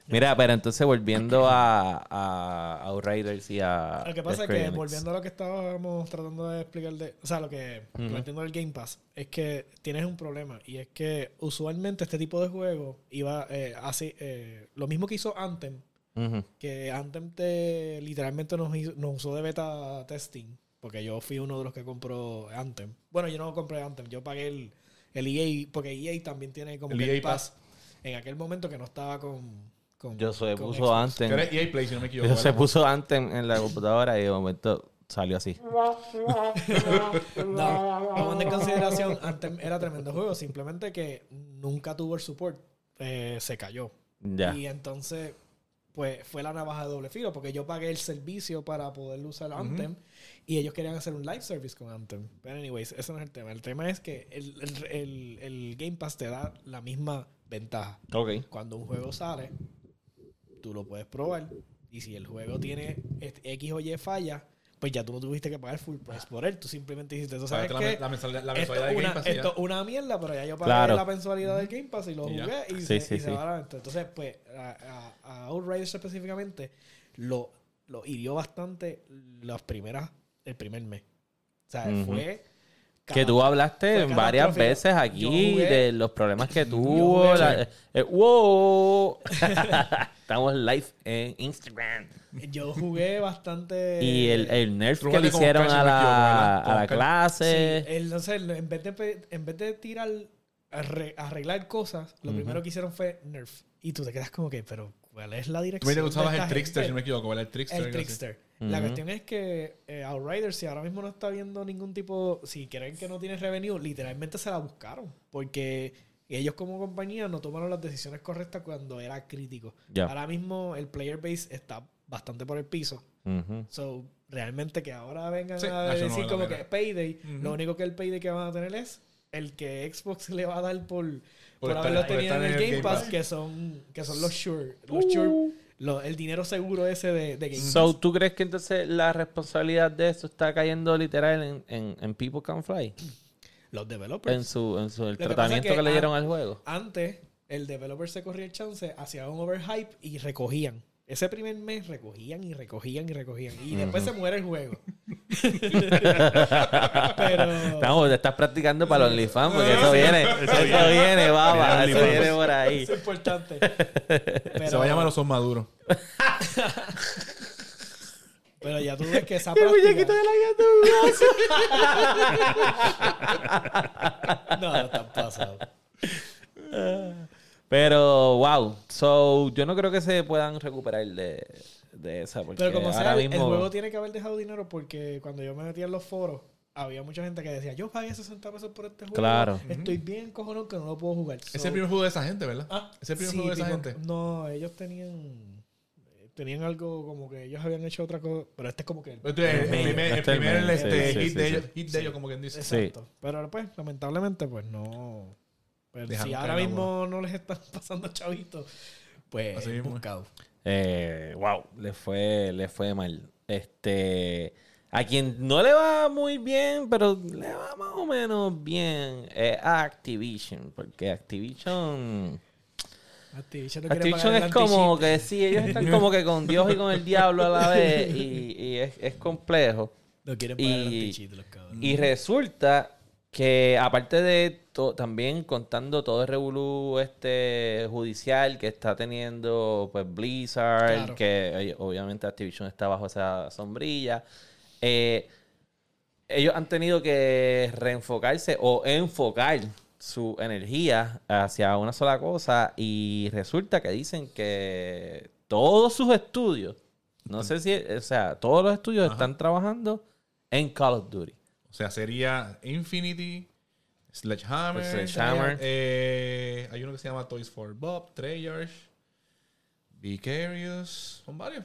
A: Mira, pero entonces volviendo a, a Outriders y a.
B: Lo que pasa es que, volviendo a lo que estábamos tratando de explicar, de, o sea, lo que lo entiendo del Game Pass, es que tienes un problema. Y es que usualmente este tipo de juego iba eh, así, eh, lo mismo que hizo Anthem, que Anthem te, literalmente nos, hizo- nos usó de beta testing, porque yo fui uno de los que compró Anthem. Bueno, yo no compré Anthem, yo pagué el, el EA, porque EA también tiene como
C: El
B: que
C: EA
B: el Pass en aquel momento que no estaba con... con
A: Yo se
B: con
A: puso
B: Xbox.
A: antes.
C: Que era EA Play, si no me equivoco.
A: Yo se puso antes en, la computadora y de momento salió así. <laughs>
B: No, tomando en consideración, Anthem era tremendo juego, simplemente que nunca tuvo el support, eh, se cayó.
A: Ya.
B: Y entonces, pues fue la navaja de doble filo, porque yo pagué el servicio para poder usar Anthem y ellos querían hacer un live service con Anthem. Pero, anyways, ese no es el tema. El tema es que el, el- el- el Game Pass te da la misma ventaja.
A: Ok.
B: Cuando un juego sale, tú lo puedes probar. Y si el juego tiene X o Y falla, pues ya tú no tuviste que pagar full price por él. Tú simplemente dijiste, ¿tú sabes
C: Pagaste la,
B: qué?
C: la mensualidad, la
B: esto
C: de
B: es
C: Game
B: una,
C: Pass
B: esto es una mierda, pero ya yo pagué
A: Claro.
B: la mensualidad del Game Pass y lo jugué y,
A: Sí,
B: se,
A: sí,
B: y se
A: sí.
B: va a la venta. Entonces, pues, a, a, a Outriders específicamente lo, lo hirió bastante las primeras, el primer mes. O sea, fue...
A: Que tú hablaste varias veces aquí
B: jugué-
A: de los problemas que tuvo.
B: jugué-
A: la- eh, ¡Wow! <laughs> Estamos live en Instagram.
B: Yo jugué bastante...
A: Y el, el nerf que le hicieron a la, a la clase.
B: Sí, el- no sé, en vez de, en vez de tirar, arre- arreglar cosas, lo primero que hicieron fue nerf. Y tú te quedas como que, pero, ¿Cuál es la
C: Tú
B: dirección?
C: me
B: de
C: el Trickster, si no me equivoco, ¿verdad? El Trickster.
B: El. Trickster. La cuestión es que eh, Outriders, si ahora mismo no está viendo ningún tipo, si creen que no tiene revenue, literalmente se la buscaron. Porque ellos como compañía no tomaron las decisiones correctas cuando era crítico.
A: Ya.
B: Ahora mismo el player base está bastante por el piso. So, realmente que ahora vengan
C: Sí,
B: a
C: no
B: decir como que
C: pena.
B: Payday, lo único que el Payday que van a tener es el que Xbox <laughs> le va a dar por, por,
C: estar-
B: haberlo
C: por
B: tenido en el Game Pass, que son, que son los sure, los sure, lo- el dinero seguro ese de, de Game
A: So,
B: Pass.
A: ¿tú crees que entonces la responsabilidad de eso está cayendo literal en, en, en People Can Fly?
B: Los developers.
A: En su, en su el
B: Lo que pasa
A: tratamiento
B: es
A: que,
B: que
A: le dieron al juego.
B: Antes, el developer se corría el chance, hacía un overhype y recogían. Ese primer mes recogían y recogían y recogían. Y después se muere el juego. <laughs> Pero.
A: Estamos, te estás practicando para los OnlyFans porque eso viene, eso
E: viene.
A: baba, eso viene por ahí.
B: Eso es importante. <laughs> Pero,
C: Se va a llamar los son maduros. <laughs>
B: pero ya tú ves que esa práctica... No, no están pasados.
A: Pero, wow. So, yo no creo que se puedan recuperar de, de esa. Porque
B: Pero como sea,
A: ahora
B: el-
A: mismo.
B: el juego tiene que haber dejado dinero porque cuando yo me metí en los foros, había mucha gente que decía, yo pagué 60 pesos por este juego.
A: Claro.
B: Estoy bien cojonón que no lo puedo jugar.
C: Ese es
B: So-
C: el primer juego de esa gente, ¿verdad?
B: Ah,
C: Ese es el primer
B: sí,
C: juego de esa
B: tipo,
C: gente.
B: No, ellos tenían... Tenían algo como que ellos habían hecho otra cosa. Pero este es como que... el-
C: Este es el primer, el
A: el
C: primer
A: main,
C: este,
A: sí, sí,
C: hit,
A: sí,
C: de
A: sí.
C: ellos, hit de ellos, como quien dice.
B: Exacto. Pero pues, lamentablemente, pues no... Pero
C: Dejaron
B: si ahora mismo no les están <laughs> pasando chavitos, pues
C: Así es.
B: buscado.
A: Eh, wow, le fue, le fue mal. Este. A quien no le va muy bien, pero le va más o menos bien, es a Activision. Porque Activision.
B: Activision, no
A: Activision es como que sí, ellos están como que con Dios y con el diablo a la <laughs> vez. Y, y es, es complejo.
B: No quieren pagar el
A: y-
B: los cabrones.
A: Y resulta que aparte de to- también contando todo el revolú este judicial que está teniendo pues Blizzard,
B: Claro.
A: que eh, obviamente Activision está bajo esa sombrilla, eh, ellos han tenido que reenfocarse o enfocar su energía hacia una sola cosa y resulta que dicen que todos sus estudios, no sé si, o sea, todos los estudios están trabajando en Call of Duty.
C: O sea, sería Infinity, Sledgehammer.
A: Sledgehammer.
C: eh, hay uno que se llama Toys for Bob, Treyarch, Vicarious. Son varios.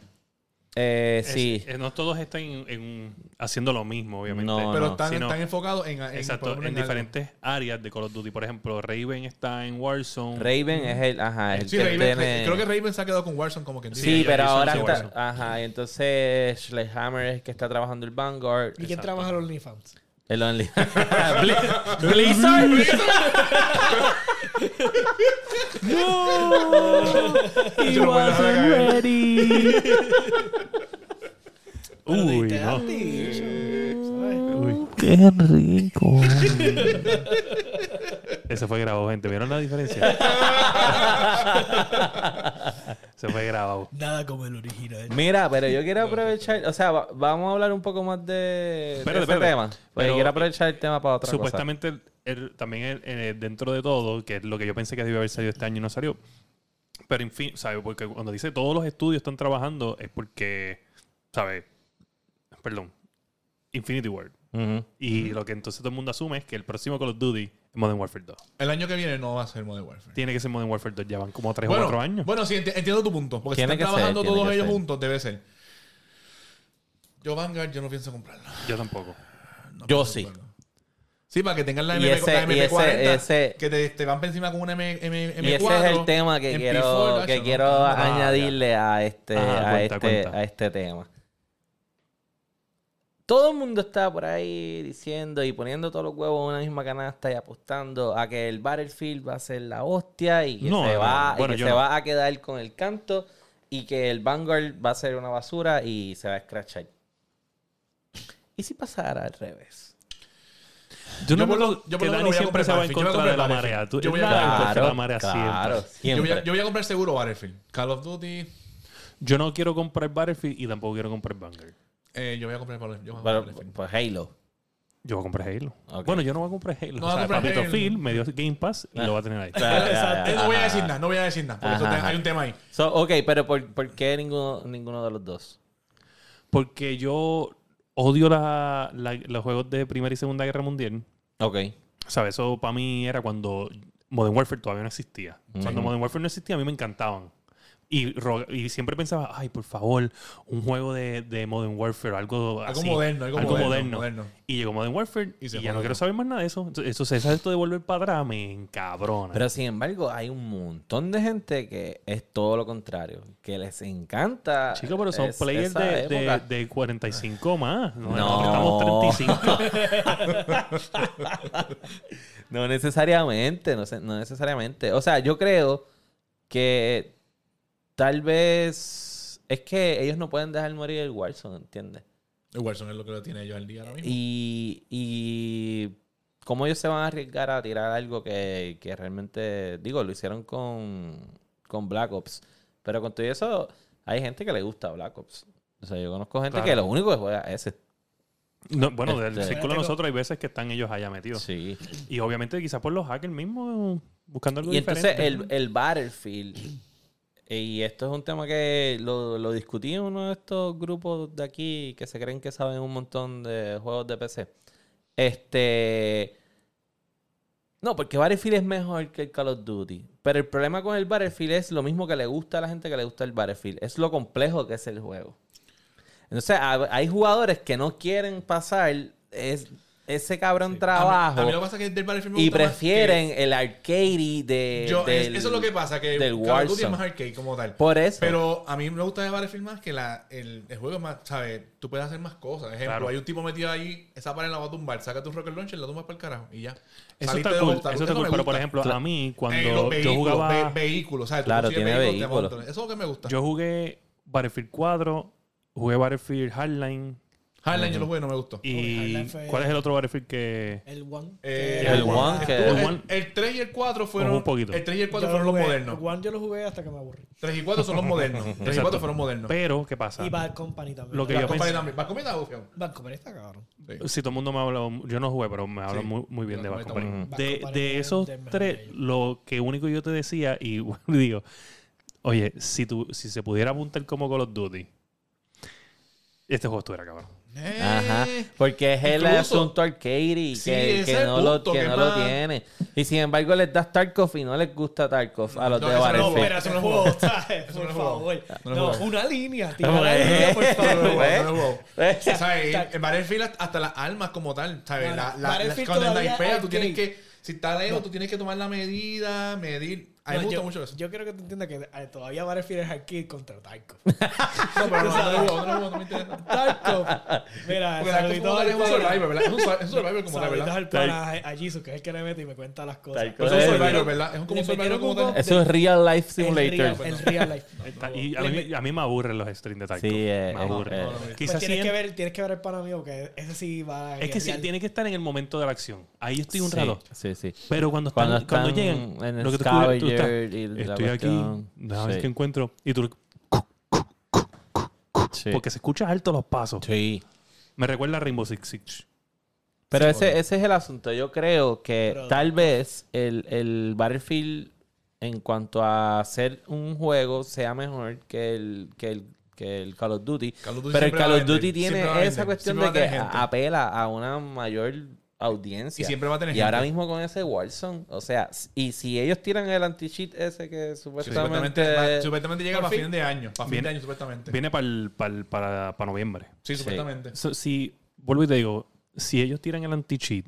A: Eh,
E: Es-
A: sí.
E: no todos están en- en- haciendo lo mismo, obviamente.
A: No,
C: Pero
A: no,
C: están,
E: sino-
C: están enfocados en, en,
E: Exacto, en
C: algo.
E: diferentes áreas de Call of Duty. Por ejemplo, Raven está en Warzone.
A: Raven es el, ajá, el
C: Sí,
A: que
C: Raven-
A: tiene...
C: creo que Raven se ha quedado con Warzone como quien dice.
A: Sí,
E: ellos-
A: pero ahora está...
E: Warzone.
A: Ajá, y entonces Sledgehammer es que está trabajando el Vanguard.
B: ¿Y quién trabaja en los OnlyFans?
A: El Only... Bli- <laughs> Blizzard.
C: He wasn't
A: ready.
E: Uy, no. Uy,
A: Qué rico.
E: ese fue grabado, gente. ¿Vieron la diferencia? <laughs> Se fue grabado. <laughs>
B: Nada como el original.
A: Mira, pero yo quiero aprovechar, o sea, va- vamos a hablar un poco más de, de
E: Espérate,
A: ese
E: espérate.
A: tema. Porque
E: Pero-
A: quiero aprovechar el tema para otra
E: Supuestamente, el- el- también el- eh, dentro de todo, que es lo que yo pensé que debió haber salido este año y no salió. Pero en fin, ¿sabes? Porque cuando dice todos los estudios están trabajando es porque, ¿sabes? Perdón. Infinity
A: cosa. Ujú.
E: Y lo que entonces todo el mundo asume es que el próximo Call of Duty Modern Warfare 2.
C: El año que viene no va a ser Modern Warfare.
E: Tiene que ser Modern Warfare 2. Ya van como 3
C: bueno,
E: o 4 años.
C: Bueno, sí, enti- entiendo tu punto. Porque
A: Tiene
C: si están trabajando todos ellos
A: ser.
C: juntos, debe ser. Yo Vanguard, yo no pienso comprarlo.
E: Yo tampoco.
C: No
A: Yo sí.
C: comprarlo. Sí, para que tengan la, MP,
A: ese-
C: la
A: y
C: MP40,
A: ese- ese-
C: que te, te van por encima con una M, M, M4.
A: Y ese es el tema que
C: MP4,
A: quiero, que quiero
C: no, no.
E: Ah,
A: añadirle a este,
E: Ajá,
A: a,
E: cuenta,
A: este
E: cuenta.
A: a este tema. Todo el mundo está por ahí diciendo y poniendo todos los huevos en una misma canasta y apostando a que el Battlefield va a ser la hostia y que,
E: No,
A: se, va,
E: no. Bueno,
A: y que
E: yo
A: se
E: no.
A: va a quedar con el canto y que el Vanguard va a ser una basura y se va a escrachar. ¿Y si pasara al revés?
E: Yo no
C: Yo por
E: me
C: lo-
E: lo-
C: yo por
E: que Dani siempre se va en contra de la marea.
C: Yo voy a comprar
E: la marea
A: claro,
E: siempre.
C: Yo voy, a,
A: siempre.
C: yo voy a comprar seguro Battlefield. Call of Duty,
E: Yo no quiero comprar Battlefield y tampoco quiero comprar Vanguard.
C: Eh, yo voy a comprar Battlefield. yo voy a
A: Pero,
C: comprar Battlefield.
A: pues Halo.
E: Yo voy a comprar Halo.
A: Ok.
E: Bueno, yo no voy a comprar Halo.
C: No
E: o
C: va a
E: sea,
C: comprar
E: Papito
C: Halo.
E: Phil me dio Game Pass y
A: Ah.
E: lo va a tener ahí. <laughs>
A: Ya, ya, ya,
C: no voy a decir nada, no voy a decir nada. Por eso
A: Ajá,
C: te-
A: ajá.
C: hay un tema ahí.
A: So, ok, pero ¿por, por qué ninguno, ninguno de los dos?
E: Porque yo odio la- la- los juegos de Primera y Segunda Guerra Mundial.
A: Ok.
E: ¿Sabes? Eso para mí era cuando Modern Warfare todavía no existía. Cuando
A: Ujú.
E: Modern Warfare no existía, a mí me encantaban. Y, y siempre pensaba, ay, por favor, un juego de, de Modern Warfare, algo,
C: Algo
E: así,
C: moderno, algo moderno, moderno.
E: Y llegó Modern Warfare y, ya no quiero saber más nada de eso. Entonces, Eso, esto de volver para atrás me encabrona.
A: Pero sin embargo, hay un montón de gente que es todo lo contrario. Que les encanta.
E: Chicos, pero son
A: es-
E: players de, de, de 45 más. No,
A: No.
E: estamos 35. <laughs>
A: No necesariamente, no, no necesariamente. O sea, yo creo que tal vez es que ellos no pueden dejar morir el Warzone, ¿entiendes?
C: El Warzone es lo que lo tiene yo al día ahora mismo.
A: Y, y cómo ellos se van a arriesgar a tirar algo que, que realmente, digo, lo hicieron con, con Black Ops. Pero con todo eso, hay gente que le gusta Black Ops. O sea, yo conozco gente
E: Claro.
A: que lo único que juega es ese.
E: No, bueno, del
A: Este-
E: círculo de nosotros hay veces que están ellos allá metidos.
A: Sí.
E: Y obviamente quizás por los hackers mismos buscando algo
A: Y entonces
E: diferente.
A: el, el Battlefield, y esto es un tema que lo, lo discutí en uno de estos grupos de aquí que se creen que saben un montón de juegos de PC. Este. No, porque Battlefield es mejor que el Call of Duty. Pero el problema con el Battlefield es lo mismo que le gusta a la gente que le gusta el Battlefield. Es lo complejo que es el juego. Entonces, ha- hay jugadores que no quieren pasar es- ese cabrón trabajo
C: A mí, a mí lo que pasa es que del Battlefield me
A: y prefieren el arcade de.
C: yo,
A: del-
C: eso es lo que pasa, que
A: del
C: Call of Duty es más arcade como tal.
A: Por eso.
C: Pero a mí me gusta de Battlefield más que la, el, el juego es más, ¿sabes? Tú puedes hacer más cosas. Ejemplo,
E: Claro.
C: hay un tipo metido ahí, esa pared la va a tumbar, saca tu rocket launcher, la tumbas para el carajo y ya.
E: Eso
C: Saliste
E: está cool. Eso está cool. Pero por ejemplo,
A: Claro.
E: a mí,
C: Eh,
E: cuando
C: los
E: yo jugaba.
C: ve- vehículos, ¿sabes?
A: Claro, tiene
C: vehículos,
A: vehículos.
C: Eso es lo que me gusta.
E: Yo jugué Battlefield 4, jugué Battlefield Hardline.
C: Hardline yo lo jugué y no me gustó.
E: Y
B: fue-
E: ¿cuál es el otro Battlefield que.?
B: El One.
C: Eh,
A: El One, que-
C: estuvo-
E: El
C: el,
E: One-
C: el 3 y el 4 fueron.
E: un poquito.
C: El 3 y el 4
B: Yo
C: fueron
B: lo
C: los modernos.
B: El One yo lo jugué hasta que me aburrí.
C: 3 y 4 son los modernos. <laughs> 3 y
E: Exacto.
C: 4 fueron modernos.
E: Pero, ¿qué pasa?
B: Y Bad Company también.
E: Lo que
C: Bad
E: yo
C: Company
E: pensé-
C: también. Bad Company está bufiado.
B: Bad Company está cabrón.
C: Sí.
E: Si todo el mundo me habla, yo no jugué, pero me hablan
C: Sí.
E: muy, muy bien de
C: Bad
E: Bad
C: Company
E: De.
B: Bad Company
E: de
B: es
E: esos
B: del mejor
E: tres,
B: de ellos.
E: lo que único yo te decía, y <laughs> bueno, digo, oye, si, tú, si se pudiera apuntar como Call of Duty, este juego estuviera cabrón.
A: Ajá. Porque es el
C: Incluso-
A: asunto arcade
C: Sí,
A: que,
C: ese
A: que no, lo, que
C: que
A: no lo tiene. Y sin embargo les das Tarkov y no les gusta Tarkov a los
C: No,
A: de
C: eso no,
A: Battlefield.
C: espera, eso no
B: juego, <laughs> Por
C: no lo juego.
B: favor.
C: No lo
B: No,
C: juego.
B: una línea. <laughs> Tira
A: No,
B: la línea, por
A: eh.
B: favor. <laughs>
C: Battlefield hasta las armas como tal, ¿sabes?
B: Bueno,
C: La, la, la-
B: Battlefield
C: cuando tú tienes
B: que-
C: si está lejos, tú tienes que tomar la medida, medir. A mí me gusta
B: yo,
C: mucho eso.
B: Yo quiero que tú entiendas que eh, todavía Battlefield es arcade contra Tarkov.
C: no, pero no, no no no me interesa.
B: Tarkov. Mira, saluditos
C: es un survivor, ¿verdad? Es un, su- es un survivor como
B: saluditos
C: ¿verdad?
B: al pana a que es el que le mete y me cuenta las cosas.
C: Pero es un
A: Eh,
C: survivor, ¿verdad? Es un como survivor como tal.
A: Eso es real life simulator.
B: el real life.
E: Y a mí, me aburren los streams de Tarkov.
A: Sí, eh,
E: me
A: eh,
E: aburren.
A: eh.
B: Pues
E: Quizás
B: tienes, que ver, tienes que ver el pana mío, que ese sí va a
E: es que sí, tiene que estar en el momento de la acción. Ahí estoy un rato.
A: Sí, sí.
E: Pero cuando,
A: Cuando
E: llegan, lo que tú
A: y la
E: estoy aquí, ver
A: Sí.
E: qué encuentro. Y tú,
A: Sí.
E: porque se escucha alto los pasos.
A: Sí.
E: Me recuerda a Rainbow Six Siege.
A: Pero
C: Sí,
A: ese,
C: bueno.
A: ese es el asunto. Yo creo que
B: Pero-
A: tal vez el, el Battlefield, en cuanto a ser un juego, sea mejor que el, que el, que el Call of Duty.
C: Call of Duty
A: Pero el Call of Duty tiene esa cuestión de que apela a una mayor audiencia.
C: Y siempre va a tener
A: Y ahora mismo con ese Warzone, o sea, y si ellos tiran el anti-cheat ese que supuestamente...
C: Supuestamente, llega para
B: fin.
C: fin de año. Para fin
E: Viene-
C: de año, supuestamente.
E: Viene pa'l- pa'l- para, para noviembre.
C: Sí, supuestamente.
E: So, si, vuelvo y te digo, si ellos tiran el anti-cheat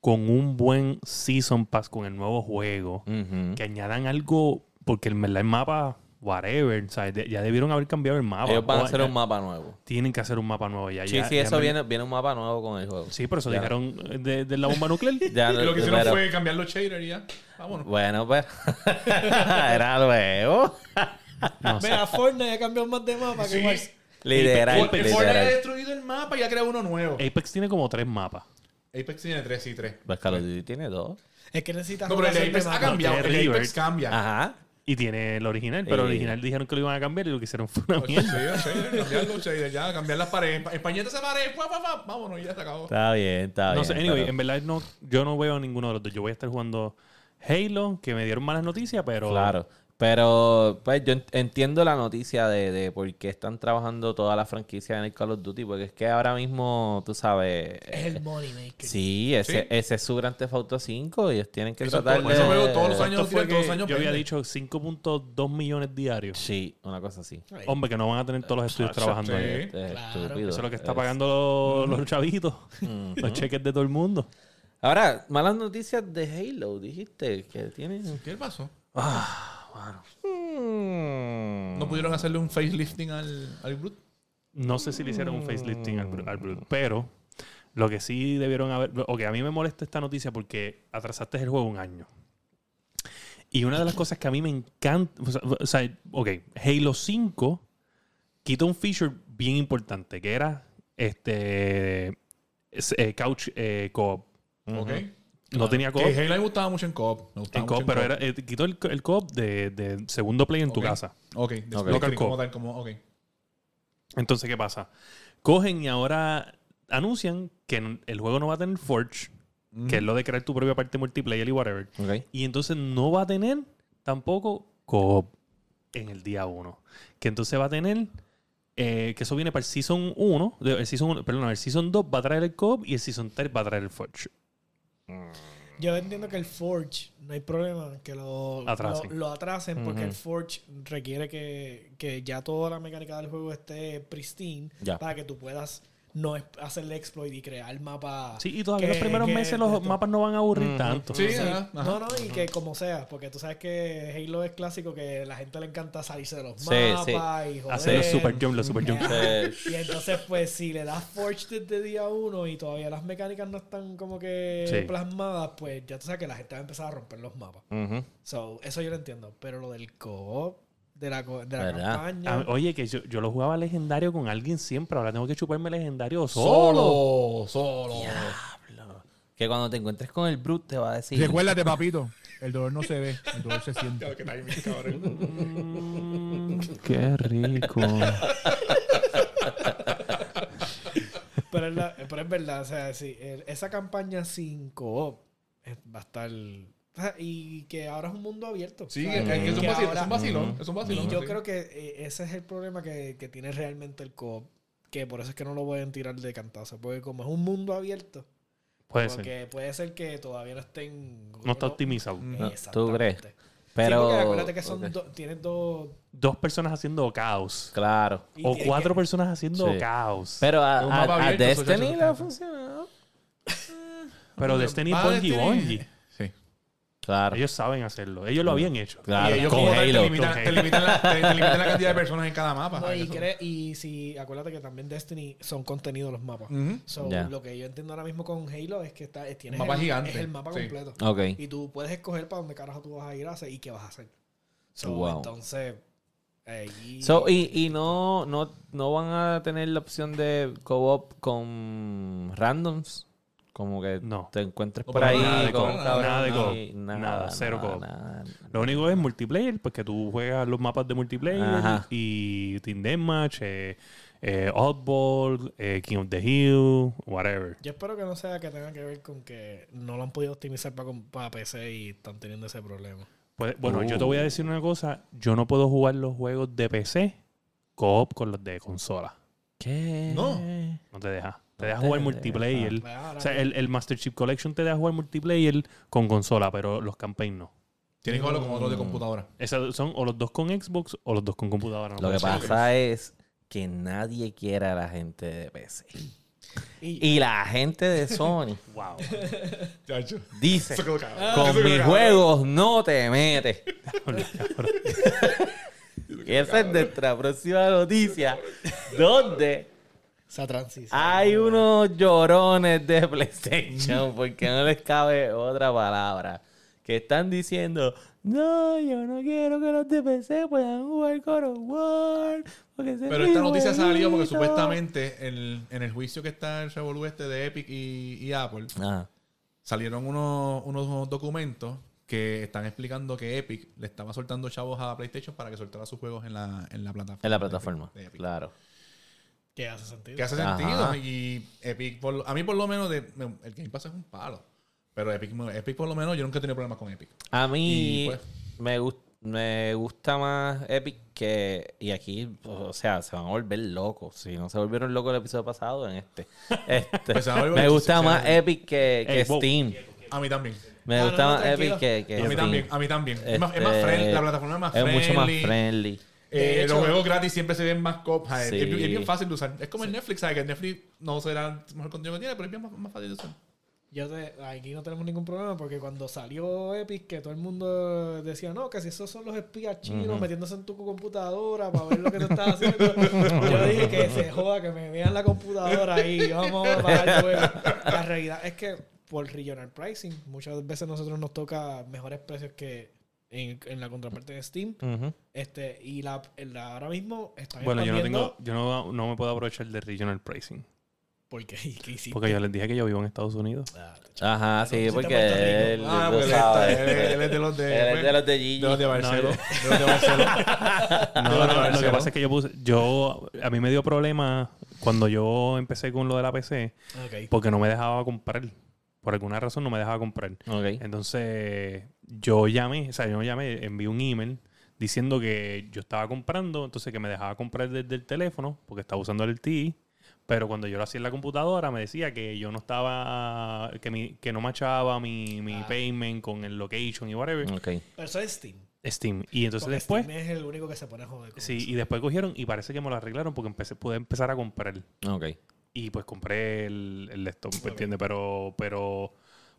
E: con un buen Season Pass con el nuevo juego, que añadan algo, porque el, el mapa, whatever, ¿sabes? De- ya debieron haber cambiado el mapa.
A: Ellos van a
E: O-
A: hacer
E: ya-
A: un mapa nuevo.
E: Tienen que hacer un mapa nuevo ya.
A: Sí,
E: ya-
A: sí,
E: ya
A: eso
E: me-
A: viene, viene un mapa nuevo con el juego.
E: Sí, pero eso
A: Ya.
E: dijeron de, de la bomba nuclear. <laughs>
A: Ya,
C: Y <laughs> lo que hicieron
A: pero-
C: fue cambiar los shaders y ya. Vámonos.
A: Bueno, pues. <laughs> Era nuevo.
E: No.
B: Mira, Fortnite ha cambiado más de mapa que
C: Sí.
B: Warzone.
A: Literal,
C: El Fortnite ha destruido el mapa y ha creado uno nuevo.
E: Apex tiene como tres mapas.
C: Apex tiene tres, sí, tres.
A: Pues Call of Duty tiene dos.
B: Es que necesitas
C: No, pero el Apex ha cambiado. El. Apex cambia.
A: Ajá.
E: Y tiene el original, pero el
A: Eh.
E: original dijeron que lo iban a cambiar y lo que hicieron fue una
C: Sí,
E: mierda.
C: sí, <laughs> cambiarlo, Shader, ya, cambiar las paredes. Empañete esa pared, pa, pa, pa, vámonos, y ya se acabó.
A: Está bien, está
E: No
A: bien.
E: sé, anyway,
A: pero-
E: en verdad no, yo no veo ninguno de los dos. Yo voy a estar jugando Halo, que me dieron malas noticias, pero
A: Claro. Pero pues yo en- entiendo la noticia de, de por qué están trabajando toda la franquicia en el Call of Duty, porque es que ahora mismo, tú sabes...
B: Es el money maker.
A: Sí, ese,
C: Sí.
A: ese es su Grand Theft Auto 5 y ellos tienen que
C: Eso
A: tratar de...
C: eso todos los años.
E: fue
C: todos
E: que
C: los años
E: yo había dicho 5.2 millones diarios.
A: Sí, una cosa así.
B: Ay,
E: Hombre, que no van a tener todos los estudios trabajando
C: sí.
E: ahí.
A: Este es
B: Claro.
A: estúpido.
E: Eso es lo que está
A: Es-
E: pagando los, los chavitos, los cheques de todo el mundo.
A: Ahora, malas noticias de Halo, dijiste que tienen...
C: ¿Qué pasó?
A: Mm.
C: ¿No pudieron hacerle un facelifting al, al Brute?
E: No sé si le hicieron un facelifting al, al Brute, pero lo que sí debieron haber. Ok, a mí me molesta esta noticia porque atrasaste el juego un año. Y una de las cosas que a mí me encanta. O sea, ok, Halo 5 quita un feature bien importante que era este. es, eh, couch eh, co-op.
C: Ok.
E: No tenía
C: Que
E: co-op.
C: Halo me gustaba mucho en co-op. Me gustaba
E: En
C: mucho
E: co-op, pero era, eh, quitó el, co- el co-op de, de segundo play en tu casa.
C: Ok, de
A: Ok.
C: split
E: Local
C: screen como como, ok.
E: Entonces, ¿qué pasa? Cogen y ahora anuncian que el juego no va a tener Forge, que es lo de crear tu propia parte multiplayer y whatever. Y entonces no va a tener tampoco co-op en el día 1. Que entonces va a tener. eh, que eso viene para el Season 1. de- El season 1 perdón, el Season 2 va a traer el co-op y el Season 3 va a traer el Forge.
B: Yo entiendo que el Forge, no hay problema que lo
E: Atrasen.
B: lo, lo atrasen porque el Forge requiere que, que ya toda la mecánica del juego esté pristine
A: Ya.
B: para que tú puedas no es- hacerle exploit y crear mapa.
E: Sí, y todavía
B: que-
E: los primeros
B: que-
E: meses los
B: esto-
E: mapas no van a aburrir tanto.
C: Sí,
B: Sí.
C: ajá.
B: No, no, y que como sea, porque tú sabes que Halo es clásico que la gente le encanta salirse de los
A: Sí,
B: mapas y joder.
E: Hacer los super jump, los super jump.
B: Y entonces, pues, si le das Forge desde día uno y todavía las mecánicas no están como que
E: Sí.
B: plasmadas, pues ya tú sabes que la gente va a empezar a romper los mapas. So, eso yo lo entiendo. Pero lo del co-op, de la, de la
A: ¿Verdad?
B: campaña.
E: Ah, oye, que yo, yo lo jugaba legendario con alguien siempre. Ahora tengo que chuparme legendario solo.
C: Solo, solo.
A: Diablo. Que cuando te encuentres con el Brute te va a decir...
G: Recuérdate, <laughs> papito, el dolor no se ve, el dolor se siente.
E: Mm, qué rico.
B: pero, es la- pero es verdad, o sea, sí, el- esa campaña sin co-op eh, va a estar. Y que ahora es un mundo abierto.
C: Sí,
B: o sea,
C: es, es un
B: que
C: vacilón,
B: ahora-
C: es un vacilón. Es un vacilón.
B: Y yo
C: sí.
B: creo que eh, ese es el problema que, que tiene realmente el co-op. Que por eso es que no lo pueden tirar de cantazo. Porque como es un mundo abierto,
E: Puede ser.
B: porque puede ser que todavía no estén.
E: No está optimizado.
A: No, ¿tú
B: Exactamente.
A: crees?
B: Sí,
A: Pero...
B: porque acuérdate que son
A: ok.
B: do- tienes dos.
E: Dos personas haciendo caos.
A: Claro.
B: y
E: O cuatro
B: que-
E: personas haciendo
A: Sí.
E: caos.
A: Pero a,
C: Es
A: Destiny le ha funcionado.
E: Pero Destiny es
C: Ah,
E: Bungie
C: Destiny-
E: Bungie.
C: Sí.
A: Claro.
E: Ellos saben hacerlo. Ellos lo habían hecho.
A: Claro.
C: y ellos
A: con
C: como tal
A: Halo,
C: te limitan,
E: con
C: te
E: Halo.
C: limitan la, te- te <laughs> limitan la cantidad de personas en cada mapa.
B: No, y,
C: Eso-
B: cre- y si acuérdate que también Destiny son contenidos los mapas.
C: Ujú.
B: So. Lo que yo entiendo ahora mismo con Halo es que está, es- tienes
C: Mapa
B: el,
C: gigante,
B: es el mapa
C: sí.
B: completo. Y tú puedes escoger para dónde carajo tú vas a ir a hacer y qué vas a hacer. So,
A: Wow.
B: Entonces, ahí-
A: So, y, y no, no, no van a tener la opción de co-op con randoms. Como que
E: No.
A: te encuentres
C: No,
A: por
C: pero
A: ahí
C: nada de
A: con
C: nada,
E: de co-op.
A: Nada,
E: Nada, cero
A: nada,
E: co-op.
A: nada.
E: Lo único es multiplayer, pues que tú juegas los mapas de multiplayer
A: Ajá.
E: y Team Deathmatch, eh, eh, Oddball, eh, King of the Hill, whatever.
B: Yo espero que no sea que tenga que ver con que no lo han podido optimizar para, para PC y están teniendo ese problema.
E: Puede- bueno, yo te
A: Uh.
E: voy a decir una cosa. Yo no puedo jugar los juegos de PC co-op con los de consola.
A: ¿Qué?
C: No.
E: No te deja. Te deja jugar multiplayer.
B: Pues ahora
E: O sea, el, el Master Chief Collection te deja jugar multiplayer con consola, pero los campaign no.
C: Tienes que jugarlo con otros de computadora.
E: Esos son o los dos con Xbox o los dos con computadora. no
A: Lo que pasa es que nadie quiere a la gente de PC.
B: y,
A: Y la gente de Sony <laughs>
E: Wow.
A: Dice, con mis juegos no te metes. <laughs> <laughs> Y esa es nuestra próxima noticia, donde
B: esa transición.
A: hay unos llorones de PlayStation, <laughs> porque no les cabe otra palabra, que están diciendo, no, yo no quiero que los de PC puedan jugar God of War.
C: Pero esta noticia salió porque
A: jueguito".
C: supuestamente el- en el juicio que está el revolú este de Epic y, y Apple,
A: Ajá.
C: salieron unos, unos documentos que están explicando que Epic le estaba soltando chavos a PlayStation para que soltara sus juegos en la, en la plataforma.
A: En la
C: de Epic-
A: plataforma.
C: de Epic.
A: Claro.
B: Que hace sentido.
C: Que hace
A: Ajá.
C: sentido. Y Epic, por a mí por lo menos, de- el Game Pass es un palo. Pero Epic, Epic por lo menos, yo nunca he tenido problemas con Epic.
A: A mí
C: pues-
A: me, gus- me gusta más Epic que... Y aquí, o sea, se van a volver locos. Si no se volvieron locos el episodio pasado, en este. <laughs> Este,
C: Pues
A: me gusta más. Epic que, que. Steam.
C: A mí también.
A: Me
B: Ah,
A: gusta
B: no, no,
A: más
B: tranquilo.
A: Epic que, que
C: A mí
A: Steam.
C: también, a mí también. Es, más, es más
A: Este,
C: friendly, la plataforma es más
A: Es
C: friendly.
A: mucho más friendly.
C: Eh,
B: hecho-
C: los juegos gratis siempre se ven más cop. Es,
A: Sí.
C: es bien fácil de usar. Es como el Netflix, ¿sabes? Que el Netflix no será el mejor contenido que tiene, pero es bien más, más fácil de usar.
B: Yo te- aquí no tenemos ningún problema porque cuando salió Epic, que todo el mundo decía, no, que si esos son los espías chinos metiéndose en tu computadora para ver lo que tú estás haciendo. <laughs> yo dije que se joda, que me vean la computadora y vamos a bajar el juego. La realidad es que por regional pricing, muchas veces nosotros nos toca mejores precios que en, en la contraparte de Steam. Este, y la, la- ahora mismo están
E: Bueno, yo no tengo, yo no, no me puedo aprovechar de regional pricing.
B: ¿Por qué? <laughs> ¿Qué hiciste?
E: Porque yo les dije que yo vivo en Estados Unidos.
B: Ah.
A: Ajá, sí,
B: fuiste a
A: porque él,
C: Ah, porque él,
A: sabes,
C: está- él- él es de los de. <laughs>
A: él es de los de Gigi.
C: de los de Barcelona. <laughs>
E: No,
C: de los de Barcelona.
E: No, no, lo que pasa es que yo puse, yo, a mí me dio problema cuando yo empecé con lo de la PC, porque no me dejaba comprar. Por alguna razón no me dejaba comprar. Entonces, yo llamé, o sea, yo llamé, envié un email diciendo que yo estaba comprando, entonces que me dejaba comprar desde el teléfono, porque estaba usando el TI, pero cuando yo lo hacía en la computadora me decía que yo no estaba, que, mi, que no machaba mi, mi
B: Ah.
E: payment con el location y whatever,
A: Ok.
B: Pero eso es Steam.
E: Steam. Y entonces
B: Porque
E: después,
B: Steam es el único que se pone a joder con
E: sí,
B: eso.
E: y después cogieron y parece que me lo arreglaron porque empecé, pude empezar a comprar.
A: Ok.
E: Y pues compré el, el laptop, ¿me entiendes? Pero, pero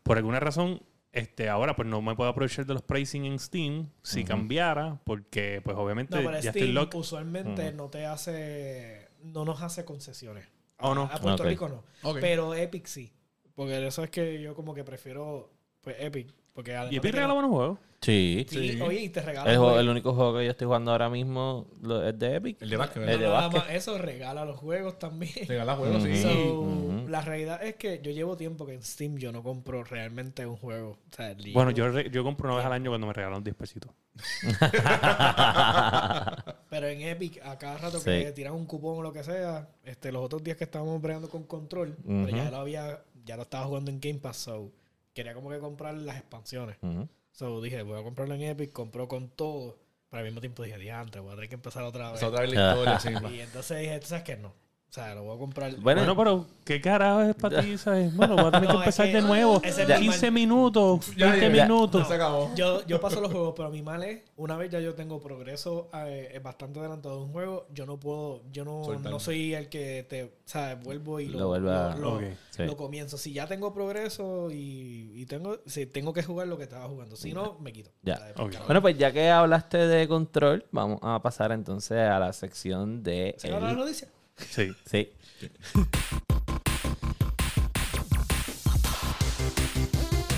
E: por alguna razón, este, ahora pues no me puedo aprovechar de los pricing en Steam si cambiara, porque pues obviamente
B: No, pero
E: ya estoy
B: Steam
E: lock.
B: usualmente
A: Mm.
B: no te hace, no nos hace concesiones.
E: Oh, no.
B: A, Puerto. Rico no. Pero Epic sí. Porque eso es que yo como que prefiero pues Epic. Porque
E: Y
B: de
E: Epic
B: que
E: regala
B: no-
E: buenos juegos.
A: Sí.
B: Sí,
C: Sí.
B: oye, y te regala
A: El, juego- el único juego que yo estoy jugando ahora mismo lo- es de Epic.
C: El de básquet,
A: El de
B: Nada
A: básquet.
B: más eso regala los juegos también.
C: Regala juegos, sí.
B: So,
A: Ujú.
B: La realidad es que yo llevo tiempo que en Steam yo no compro realmente un juego. O sea, el
E: Bueno, yo, re- yo compro una vez al año cuando me regalan 10 pesitos. <laughs> <laughs>
B: Pero en Epic, a cada rato
A: Sí.
B: que tiran un cupón o lo que sea, este, los otros días que estábamos bregando con control, pero
A: Ujú.
B: ya lo había, ya lo estaba jugando en Game Pass, so quería como que comprar las expansiones.
A: Ujú.
B: So dije, voy a comprarlo en Epic, compró con todo. Pero al mismo tiempo dije, diantre, voy a tener que empezar otra vez.
C: Esa otra vez la historia, sí. <laughs>
B: Y entonces dije, ¿tú sabes qué? No. O sea, lo voy a comprar.
A: Bueno,
E: Bueno, pero ¿qué carajo es para ti? <laughs> ¿sabes? Bueno, voy a tener
B: No,
E: que
B: es
E: empezar
B: que
E: de nuevo.
B: ese es mi
E: 15
B: mal-
E: minutos,
C: Ya,
E: 20
C: ya.
E: minutos.
C: Se acabó.
B: Yo, yo paso los juegos, pero mi mal es, una vez ya yo tengo progreso eh, bastante adelantado de un juego, yo no puedo, yo no, no soy el que te, ¿sabes? Vuelvo y lo,
A: Lo a-
B: lo- lo-
E: Ok,
A: sí.
B: lo comienzo. Si ya tengo progreso y, y tengo, si tengo que jugar lo que estaba jugando. Si no, me quito.
A: Ya. Bueno, pues ya que hablaste de control, vamos a pasar entonces a la sección de...
B: ¿Se acabó la
A: el-
B: noticia?
E: Sí.
A: Sí.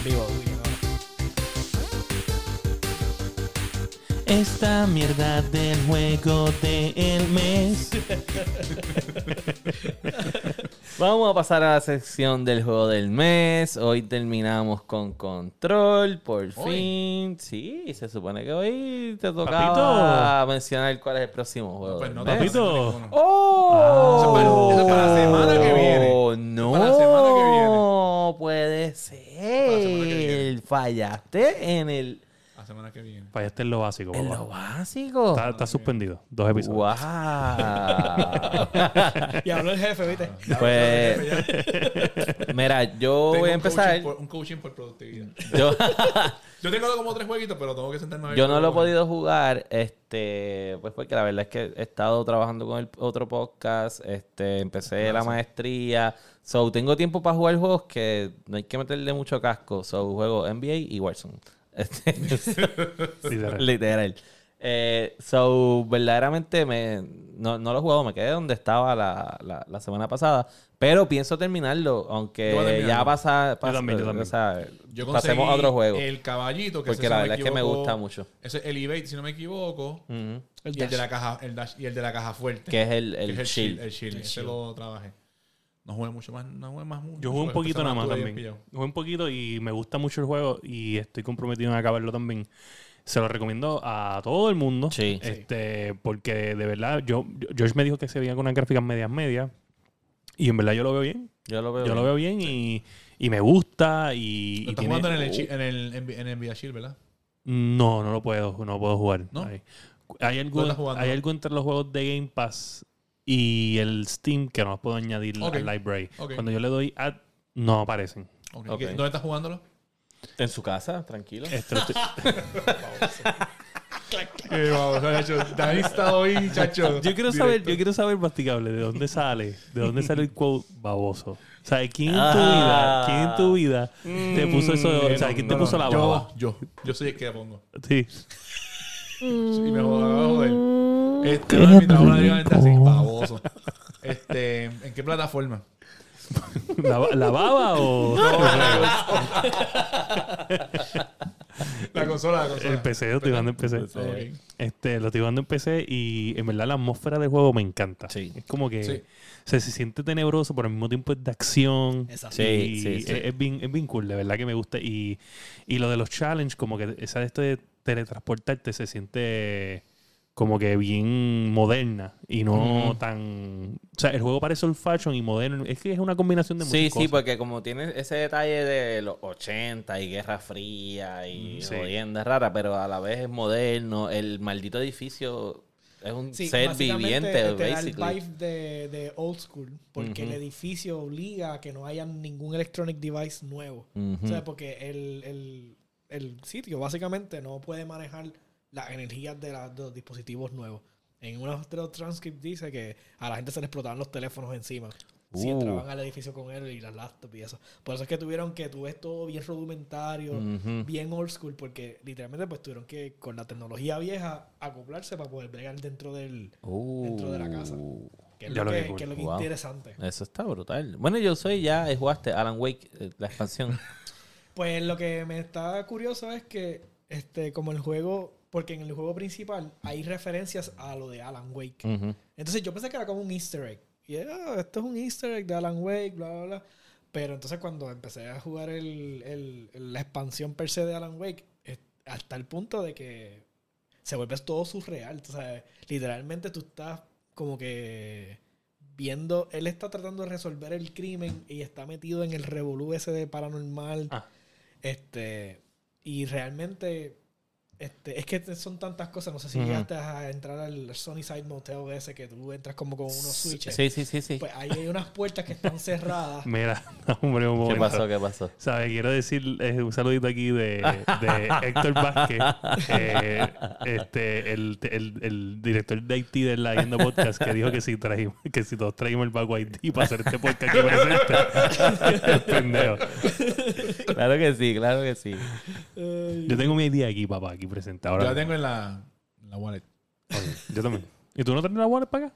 B: Vivo.
E: Esta mierda del juego del mes. <laughs>
A: Vamos a pasar a la sección del juego del mes. Hoy terminamos con Control, por
C: Hoy.
A: fin. Sí, se supone que hoy te tocaba mencionar cuál es el próximo juego.
C: Pues
A: del
C: no
A: mes.
E: Papito.
A: Eh. ¡Oh!
C: Eso es para- eso es para la semana que viene.
A: No,
C: para la semana que viene.
A: puede ser. Fallaste en el
C: semana que viene.
E: Fallaste en lo básico,
A: en
E: papá.
A: lo básico.
E: Está, está suspendido. Dos episodios.
A: Wow. <laughs>
B: Y habló el jefe, ¿viste?
A: pues, mira, yo
C: Tengo
A: voy a empezar.
C: coaching por- un coaching por productividad.
A: Yo,
C: Yo tengo como tres jueguitos, pero tengo que sentarme a ver
A: yo no lo he podido jugar, este, pues porque la verdad es que he estado trabajando con el otro podcast, este, empecé la maestría, so tengo tiempo para jugar juegos que no hay que meterle mucho casco, so juego NBA y Warzone. Este,
E: Literal. <laughs>
A: Literal. Eh, so, verdaderamente me, no, no lo he jugado, me quedé donde estaba la, la, la semana pasada. Pero pienso terminarlo,
C: Yo
A: aunque
C: terminarlo.
A: ya pasa, pasa-
E: también, yo también.
A: o sea,
C: Yo
A: pasemos a otro juego.
C: El caballito, que
A: Porque la verdad es que me gusta mucho.
C: Ese es el Evade, si no me equivoco.
A: Ujú.
B: El
C: y el de la caja, el dash y el de la caja fuerte.
A: Que es el,
C: que
A: el,
C: es el
A: shield.
C: shield. El shield.
B: El
C: Ese
B: shield.
C: lo trabajé. No jugué mucho más. No jugué más.
E: Yo jugué un poquito nada más también. Jugué un poquito y me gusta mucho el juego y estoy comprometido en acabarlo también. Se lo recomiendo a todo el mundo.
A: Sí.
E: Este, porque de verdad, yo, George me dijo que se veía con unas gráficas medias medias. Y en verdad yo lo veo bien.
A: Yo lo veo.
E: Yo
A: bien.
E: lo veo bien y, y me gusta. Y,
C: Lo
E: y
C: estás
E: tiene-
C: jugando en el, en el, en, en el Nvidia Shield, ¿verdad?
E: No, no lo puedo, no puedo jugar.
C: ¿No?
E: Hay, hay algo, hay algo entre los juegos de Game Pass y el Steam que no puedo añadir
C: Ok.
E: al library. Cuando yo le doy add, no aparecen.
C: Ok.
A: Ok.
C: ¿Qué- ¿Dónde estás jugándolo?
A: En su casa, tranquilo.
E: Este
C: está hoy, chacho.
E: yo quiero saber, yo quiero saber, masticable, de dónde sale, de dónde sale el quote baboso. O sea, ¿quién en tu
A: Ah.
E: vida, quién en tu vida te puso eso? O sea, ¿quién te
C: No, no,
E: puso la
C: yo,
E: baba?
C: Yo, yo soy el que la pongo.
E: Sí.
C: Y me joda, me va a joder. Este, no, mi trabajo así, baboso. Este, ¿en qué plataforma? <laughs>
E: ¿La, la baba o <laughs>
C: La consola, la consola.
E: el PC? Lo estoy jugando en PC.
C: Ok.
E: Este, lo estoy jugando en PC y en verdad la atmósfera del juego me encanta.
A: Sí.
E: Es como que
C: Sí.
E: o sea, se siente tenebroso, pero al mismo tiempo es de acción.
B: Exacto.
A: Sí,
E: Y
A: sí, sí.
E: Es, es bien, es bien cool, de verdad que me gusta. Y, y lo de los challenge, como que esa de esto de teletransportarte se siente como que bien moderna y no tan... O sea, el juego parece old fashion y moderno. Es que es una combinación de muchas
A: Sí, sí, porque como tiene ese detalle de los 80 y Guerra Fría y
E: Mm, sí.
A: jodienda rara, pero a la vez es moderno. El maldito edificio es un
B: Sí,
A: ser viviente,
B: te da el vibe de, de old school, porque el edificio obliga a que no haya ningún electronic device nuevo. O sea, porque el, el, el sitio básicamente no puede manejar las energías de, la- de los dispositivos nuevos. En uno de los transcripts dice que a la gente se le explotaban los teléfonos encima. Si
A: Uh.
B: entraban al edificio con él y las laptops y eso. Por eso es que tuvieron que tú ves todo bien rudimentario, bien old school, porque literalmente pues tuvieron que, con la tecnología vieja, acoplarse para poder bregar dentro del, dentro de la casa.
A: Uh,
B: que es lo
E: lo
B: que, es lo que
A: Wow.
B: interesante.
A: Eso está brutal. Bueno, yo soy ya, jugaste Alan Wake, eh, la expansión. <laughs>
B: Pues lo que me está curioso es que, este, como el juego, porque en el juego principal hay referencias a lo de Alan Wake. Entonces yo pensé que era como un easter egg. Y ah, esto es un easter egg de Alan Wake, bla, bla, bla. Pero entonces cuando empecé a jugar el, el- la expansión per se de Alan Wake, hasta el punto de que se vuelve todo surreal. O sea, literalmente tú estás como que viendo, él está tratando de resolver el crimen y está metido en el revolú ese de paranormal.
E: Ah.
B: Este, y realmente, este, es que son tantas cosas. No sé si
A: Ujú.
B: llegaste a entrar al Sony Side Motel ese que tú entras como con unos switches.
A: Sí, sí, sí, sí.
B: Pues ahí hay unas puertas que están cerradas. <laughs>
E: Mira, hombre, un
A: ¿Qué
E: momento.
A: pasó? ¿Qué pasó?
E: ¿Sabe? Quiero decir eh, un saludito aquí de, de <laughs> Héctor Vázquez, eh, este, el, el, el director de Haití de la Yendo Podcast, que dijo que si, traímos, que si todos traímos el Bago Haití para hacer este podcast que presente. Es pendejo.
A: Claro que sí, claro que sí.
E: Yo tengo mi idea aquí, papá, aquí presente.
C: Yo
E: Ahora,
C: la tengo en la, en la wallet.
E: yo también. ¿Y tú no traes la wallet para acá?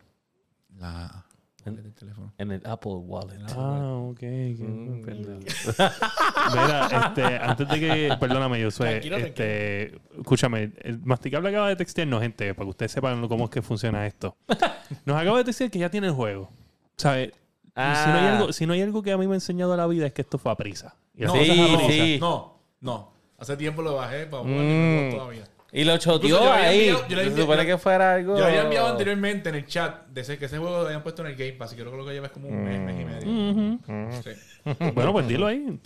C: La wallet del teléfono.
A: En el Apple Wallet.
E: Ah, ok. qué
A: Mm. <laughs>
E: Mira, este, antes de que, perdóname, yo soy,
B: Tranquilo,
E: este, escúchame, el masticable acaba de textearnos, gente, para que ustedes sepan cómo es que funciona esto. <laughs> Nos acaba de decir que ya tiene el juego. ¿Sabes? Si, no hay
A: Ah.
E: algo, si no hay algo que a mí me ha enseñado la vida es que esto fue a prisa. Y
A: sí,
E: a prisa.
A: sí.
C: No, no. Hace tiempo lo bajé para jugar
A: Mm.
C: no todavía.
A: Y lo choteó ahí.
C: enviado- yo le
A: Se supone que fuera algo.
C: Yo lo había enviado anteriormente en el chat de ese, que ese juego lo habían puesto en el Game Pass y creo que lo que lleva es como un mes, mes y medio.
E: Ujú.
C: Sí. <laughs>
E: Bueno, pues dilo ahí.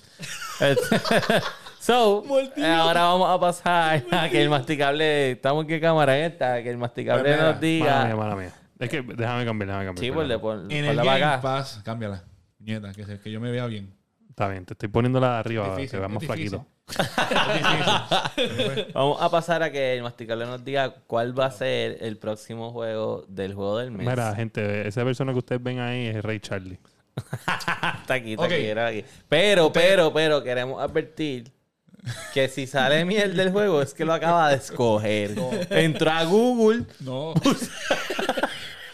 E: <laughs>
A: so, eh, ahora vamos a pasar a que el masticable. ¿Estamos en qué cámara es esta? Que el masticable
C: Pues
A: nos
E: Mala
A: diga.
E: mía, mala mía. Es que déjame cambiar, déjame cambiar.
A: Sí,
E: perdón.
A: ponle, pon,
C: En el Game
A: acá.
C: Pass, cámbiala. Nieta, que, se- que yo me vea bien.
E: Está bien, te estoy poniéndola de arriba para que
C: Difícil,
E: veas más
C: difícil.
E: flaquito. <laughs>
A: Vamos a pasar a que el masticable nos diga cuál va a ser el próximo juego del juego del mes.
E: Mira, gente, esa persona que ustedes ven ahí es Ray Charlie.
A: está aquí, está aquí, era aquí. Pero, pero, pero, queremos advertir que si sale miel del juego es que lo acaba de escoger. Entró a Google,
C: No.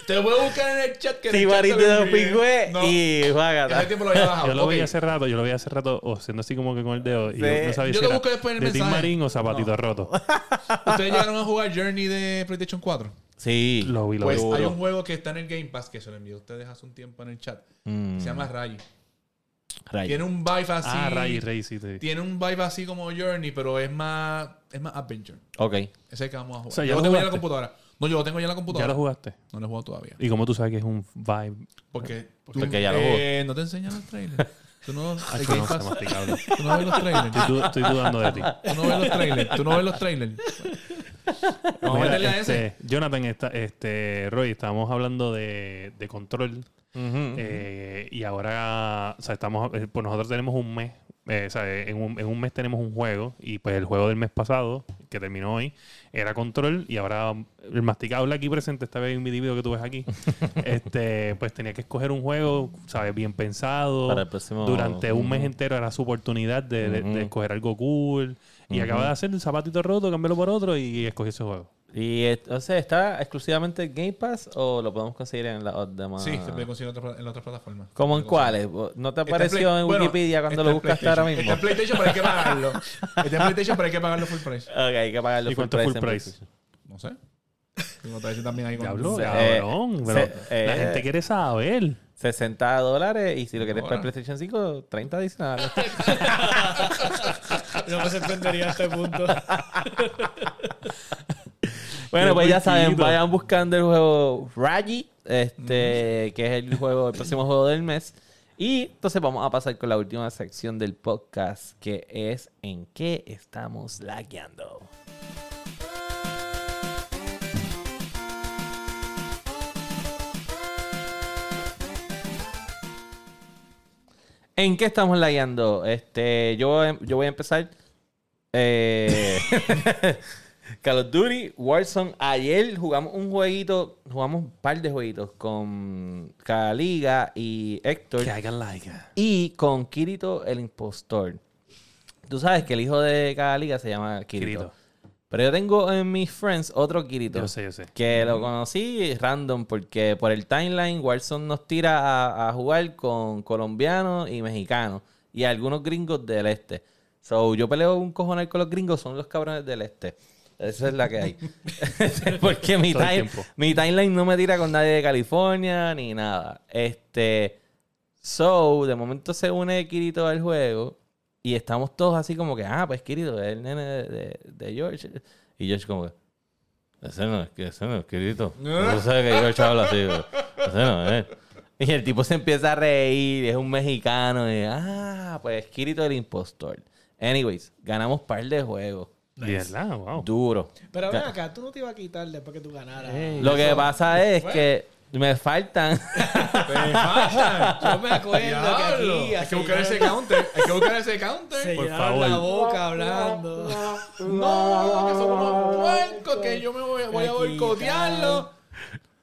C: Te lo voy a buscar en el chat. Que
A: Tibarito
C: te
A: de. Pingüe
C: No,
A: y
C: Ese
A: juega.
C: tiempo lo había bajado.
E: Yo lo vi
C: Ok.
E: hace rato, yo lo vi hace rato o haciendo así como que con el dedo. Y
A: Sí.
E: yo no sabía
C: Yo
E: si era
C: busco después en el
E: de Tim
C: mensaje.
E: Marín o Zapatito
C: No.
E: Roto. <laughs>
C: ¿Ustedes llegaron a jugar Journey de PlayStation 4?
A: Sí.
E: Lo vi, lo
C: Pues
E: vi.
C: hay un juego que está en el Game Pass que se lo envié a ustedes hace un tiempo en el chat.
A: Mm,
C: Se llama Ray.
A: right.
C: Tiene un vibe así.
E: Ah, Ray, Ray, sí, sí.
C: Tiene un vibe así como Journey, pero es más, es más adventure.
A: Ok.
C: Ese es el que vamos a jugar.
E: O sea, ¿ya
C: yo tengo ya en la computadora. No, yo lo tengo ya en la
E: ¿Ya
C: computadora.
E: lo jugaste?
C: No lo he jugado todavía.
E: ¿Y cómo tú sabes que es un vibe?
C: Porque,
A: Porque ya lo
C: eh, no te enseñan los trailers. Tú no, <laughs>
E: Ay,
C: tú ves los trailers.
E: Estoy, du- estoy dudando de ti.
C: Tú no ves los trailers. Tú no ves los trailers. Vamos a meterle a ese.
E: este, Jonathan, está, este, Roy, estábamos hablando de, de control. Eh, y ahora, o sea, estamos, eh, pues nosotros tenemos un mes. Eh, o sea, en un, en un mes tenemos un juego. Y pues el juego del mes pasado, que terminó hoy, era control. Y ahora el masticable aquí presente, esta vez en mi video que tú ves aquí, <laughs> este, pues tenía que escoger un juego, ¿sabes? Bien pensado.
A: Para el próximo-
E: Durante un mes entero era su oportunidad de, de- de
A: Ujú.
E: escoger algo cool. Y acaba de hacer el zapatito roto, cambiarlo por otro y escogió ese juego.
A: Y entonces, ¿está exclusivamente en Game Pass o lo podemos conseguir en las demás?
C: Sí, se puede conseguir en otras- plataformas.
A: ¿Cómo en cuáles? ¿No te apareció
C: Play-
A: en
C: bueno,
A: Wikipedia cuando lo buscaste ahora mismo?
C: Está en PlayStation, pero hay que pagarlo. Está en PlayStation, pero hay que pagarlo full price. <laughs>
A: Ok, hay que pagarlo
E: ¿Y
A: full price
E: full price?
C: No sé. Tengo otra vez también ahí con
E: Diablo, cabrón.
A: eh,
E: pero la
A: eh,
E: gente quiere saber.
A: 60 dólares y si lo quieres para el. PlayStation 5, 30 adicionales. <laughs>
B: No me sorprendería a este punto. <laughs>
A: bueno, pues ya saben, vayan buscando el juego Raji, este, que es el juego, el próximo juego del mes. Y entonces vamos a pasar con la última sección del podcast, que es en qué estamos lagueando. ¿En qué estamos lagueando? Este, yo, a- yo voy a empezar. Eh, <laughs> Call of Duty, Warzone. Ayer jugamos un jueguito, jugamos un par de jueguitos con Caliga y Héctor.
E: hagan like.
A: Y con Kirito el impostor. Tú sabes que el hijo de cada liga se llama Kirito.
E: Kirito.
A: Pero yo tengo en mis friends otro Kirito.
E: Yo sé, yo sé.
A: Que lo conocí random porque por el timeline Warzone nos tira a, a jugar con colombianos y mexicanos y algunos gringos del este. So, yo peleo un cojonal con los gringos, son los cabrones del este. Esa es la que hay. <laughs> porque mi, time- mi timeline no me tira con nadie de California ni nada. Este. So, de momento se une Kirito al juego y estamos todos así como que, ah, pues Kirito es el nene de, de- de George. Y George como que, ese no es, que- ese no es Kirito. No sabes que George habla así, ese no es. Y el tipo se empieza a reír, es un mexicano, y ah, pues Kirito el impostor. Anyways, ganamos par de juegos.
E: Y verdad, wow.
A: Duro.
B: Pero ven acá, tú no te ibas a quitar después que tú ganaras.
A: Lo que pasa es que me faltan. <laughs>
C: ¡Me faltan!
B: Yo me acuerdo que aquí
C: Hay que buscar ese counter. Hay que buscar ese counter.
B: se
E: Por
B: llenaron la
E: favor.
B: boca hablando. <laughs>
C: No, que son unos puercos que yo me voy, voy a
B: Aquí,
C: boicotearlo.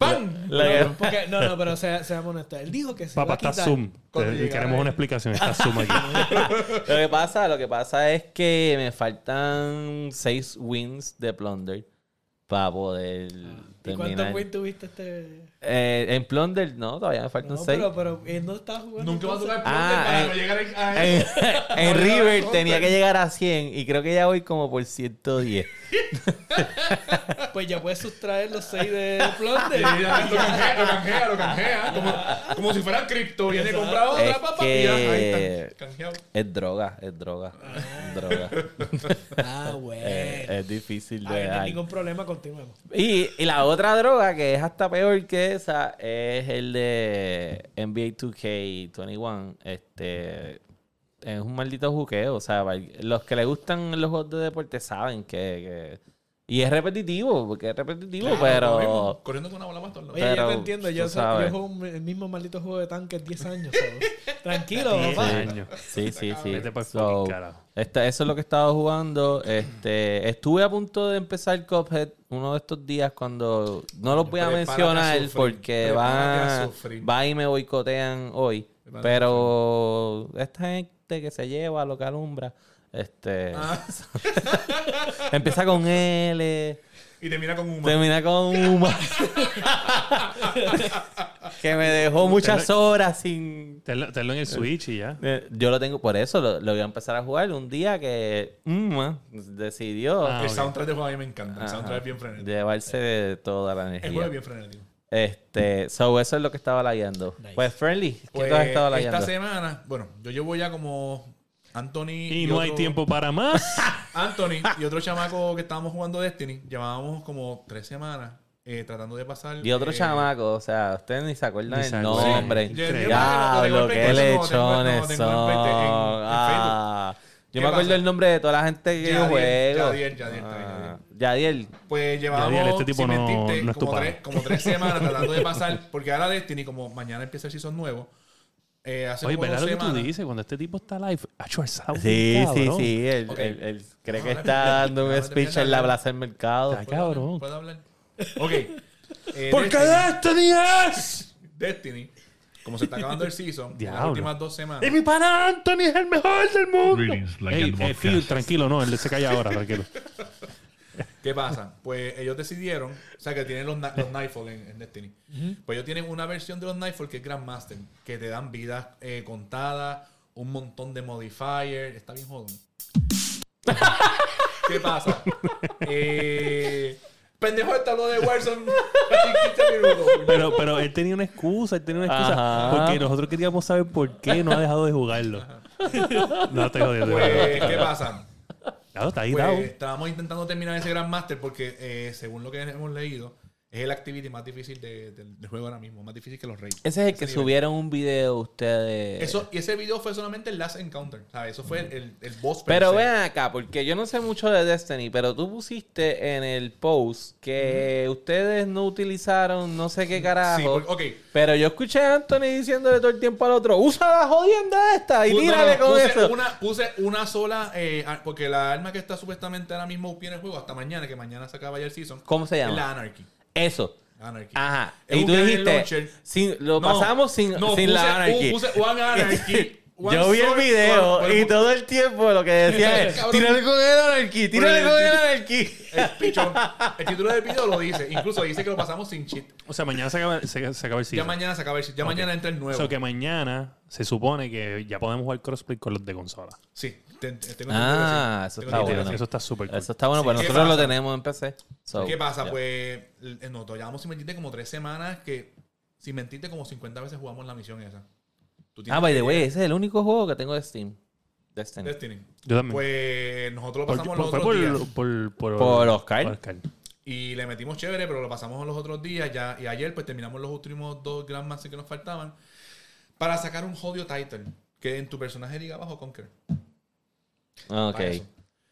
C: ¡Pam!
A: La
B: No, porque, no, no, pero sea- seamos honestos. Él dijo que se
E: Papá, está. Zoom. Te-
C: llegara
E: queremos una explicación. Está Zoom aquí. <laughs>
A: Lo que pasa, lo que pasa es que me faltan seis wins de Plunder para poder
B: ¿Y cuántos
A: terminar.
B: wins tuviste este...?
A: Eh, en Plunder no, todavía me faltan
B: No,
A: seis.
B: pero, pero él no estaba jugando.
C: Nunca va a tocar
A: Ah,
C: para
A: eh,
C: no <laughs> llegar a
A: En, en River tenía que llegar a 100 y creo que ya voy como por 110. <laughs>
B: Pues ya puedes sustraer los 6 de Plunder.
C: Y ya, lo canjea, lo canjea, lo canjea. Como, como si fuera cripto. Viene comprado
A: Es
C: otra papa y ya, ahí está. Canjeado.
A: Es droga, es droga. droga. <laughs>
B: Ah, bueno.
A: Eh, es difícil de
B: ver, no hay ningún problema, continuemos.
A: Y, y la otra droga que es hasta peor que esa es el de NBA 2K21. Este es un maldito juqueo. O sea, los que le gustan los juegos de deporte saben que, que- y es repetitivo, porque es repetitivo,
C: Claro,
A: pero
C: mismo, Corriendo con una bola más
B: Oye, yo
A: Pero,
B: te entiendo. Yo, yo juego un- el mismo maldito juego de tanques 10 años. <laughs> Tranquilo,
E: Diez
B: papá.
E: años.
A: sí, sí, sí. So, esta- eso es lo que he estado jugando. Este, estuve a punto de empezar Cuphead uno de estos días cuando no los voy a mencionar porque
C: a
A: van,
C: sufrir.
A: va y me boicotean hoy. Pero esta gente que se lleva lo que alumbra, este,
C: Ah. <laughs>
A: empieza con L,
C: Y termina con un
A: termina con Uma, que me dejó muchas horas sin
E: Tenlo, tenlo en el Switch y ya.
A: Eh, Yo lo tengo, por eso lo, lo voy a empezar a jugar un día que ah, decidió
E: Ah,
C: el soundtrack de juego a mí me encanta. El
A: Ajá.
C: soundtrack es bien frenético.
A: llevarse toda la
C: El juego
A: energía.
C: es bien frenético.
A: Este, so eso es lo que estaba leyendo.
B: Nice.
A: Pues Friendly, ¿qué
C: Pues,
A: tú has estado leyendo?
C: esta semana, bueno, yo llevo ya como Anthony
E: Y no hay tiempo para más. <laughs>
C: Anthony y otro chamaco que estábamos jugando Destiny, llevábamos como tres semanas eh, tratando de pasar.
A: Y otro
C: eh,
A: chamaco, o sea, ustedes ni se acuerdan del nombre.
C: Sí. Yo- yo-
A: Ya,
C: yo-
A: lo
C: yo-
A: que
C: yo- yo-
A: lechones son. Ah, yo
C: ¿Qué
A: me acuerdo
C: pasa?
A: el nombre de toda la gente que yo
C: Yadiel,
A: juego.
C: Yadiel, Yadiel,
A: Ah, Yadiel.
C: Pues llevábamos,
E: Yadiel, este tipo
C: sin
E: no-
C: mentirte,
E: no es tu
C: como,
E: pana.
C: tres, como tres semanas tratando de pasar, porque ahora Destiny, como mañana empieza el season nuevo, eh, hace
E: Oye, ¿verdad lo que tú dices? Cuando este tipo está live, ha hecho el sound.
A: Sí, sí,
E: cabrón.
A: sí. Él,
C: Ok.
A: él- él cree
C: No,
A: que está dando un speech en la. Plaza del Mercado.
E: Ay,
C: ¿Puedo hablar?
E: cabrón.
C: ¿Puedo hablar? Ok. <laughs> Eh,
E: ¡Porque
C: Destiny,
E: Destiny es!
C: Destiny, como se está acabando el season, las
E: Diablo.
C: últimas dos semanas.
E: ¡Y mi pana Anthony es el mejor del mundo!
D: Greetings,
E: Ey,
D: Legend
E: eh,
D: Podcast.
E: Phil, tranquilo, no, él se calla ahora, tranquilo. <laughs>
C: ¿Qué pasa? Pues ellos decidieron, o sea, que tienen los, los Nightfall en, en Destiny. Pues ellos tienen una versión de los Nightfall que es Grandmaster, que te dan vidas eh, contadas, un montón de modifiers. Está bien jodón. ¿Qué pasa? Eh, pendejo está lo de Warzone hace 15 minutos.
E: Pero, pero él tenía una excusa, él tenía una excusa.
A: Ajá.
E: Porque nosotros queríamos saber por qué no ha dejado de jugarlo. No te jodiendo.
C: Pues, ¿qué pasa?
E: Claro, está ahí
C: Pues estábamos intentando terminar ese Grandmaster porque, eh, según lo que hemos leído, es el activity más difícil de- del, del juego ahora mismo, más difícil que los raids.
A: Ese es el que
C: nivel.
A: subieron un video ustedes.
C: Eso, y ese video fue solamente el last encounter. ¿sabes? Eso fue el, el, el boss. per
A: Pero vean acá, porque yo no sé mucho de Destiny, pero tú pusiste en el post que ustedes no utilizaron no sé qué carajo.
C: Sí, porque- ok.
A: Pero yo escuché a Anthony diciéndole todo el tiempo al otro, usa la jodienda esta y
C: no,
A: tírale
C: no,
A: con
C: puse
A: eso.
C: Una, puse una sola, eh, porque la arma que está supuestamente ahora mismo en el juego, hasta mañana, que mañana se acaba ya el season,
A: ¿Cómo se llama?
C: la Anarchy.
A: Eso.
C: Anarchy.
A: Ajá.
C: Es
A: y tú dijiste, sin, lo
C: No,
A: pasamos sin,
C: no,
A: sin
C: puse-
A: la Anarchy.
C: Puse <laughs> One Anarchy. One
A: yo vi el video
C: one-
A: y todo el tiempo lo que decía <laughs> es, tírale con el Anarchy, tírale con
C: el-
A: el Anarchy.
C: El, pichón. el título del video lo dice. Incluso dice que lo pasamos sin cheat.
E: O sea, mañana se acaba, se, se acaba el
C: Ya
E: season.
C: mañana se acaba el. Ya mañana entra el
E: O
C: nuevo.
E: sea, que mañana se supone que ya podemos jugar crossplay con los de consola.
C: Sí. Tengo
A: Ah, eso
C: Tengo
A: está bueno.
E: Eso está súper cool.
A: Eso está bueno,
C: Sí,
A: pero
C: ¿qué
A: nosotros lo tenemos en PC. So,
C: ¿Qué pasa? Pues eh, nosotros llevamos sin mentirte como tres semanas que, sin mentirte, como 50 veces jugamos la misión esa.
A: Ah, by the way, ese es el único juego que tengo de Steam. Destiny.
C: Destiny.
E: Yo también.
C: Pues nosotros lo pasamos
E: por-
C: los otros
E: por,
C: días.
E: por, por,
A: Por Oscar.
E: Oscar.
C: Y le metimos chévere, pero lo pasamos los otros días. Ya, y ayer pues terminamos los últimos dos Grandmasters que nos faltaban. Para sacar un jodido title. Que en tu personaje diga abajo Conquer.
A: Ok.
C: Para eso.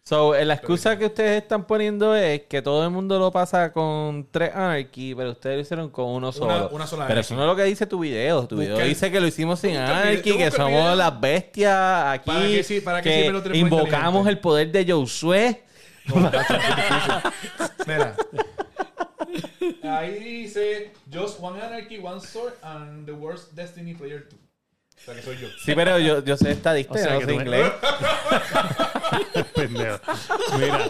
A: So, eh, la excusa que ustedes están poniendo es que todo el mundo lo pasa con tres Anarchy, pero ustedes lo hicieron con uno solo.
C: una sola
A: pero eso no es lo que dice tu video. Tu video
C: Busca
A: dice que lo hicimos sin
C: busca el
A: Anarchy,
C: video-
A: que
C: busca el
A: somos
C: video.
A: las bestias aquí.
C: ¿Para qué sí- para
A: que
C: tres
A: invocamos el poder de Josué.
C: Mira. Ahí dice Just one Anarchy, one sword, and the worst Destiny player 2. O sea que soy yo.
A: Sí, pero yo, yo sé estadista,
E: O sea,
A: no
E: que
A: sé
E: tú me-
A: inglés. <laughs>
E: Pendejo. Mira.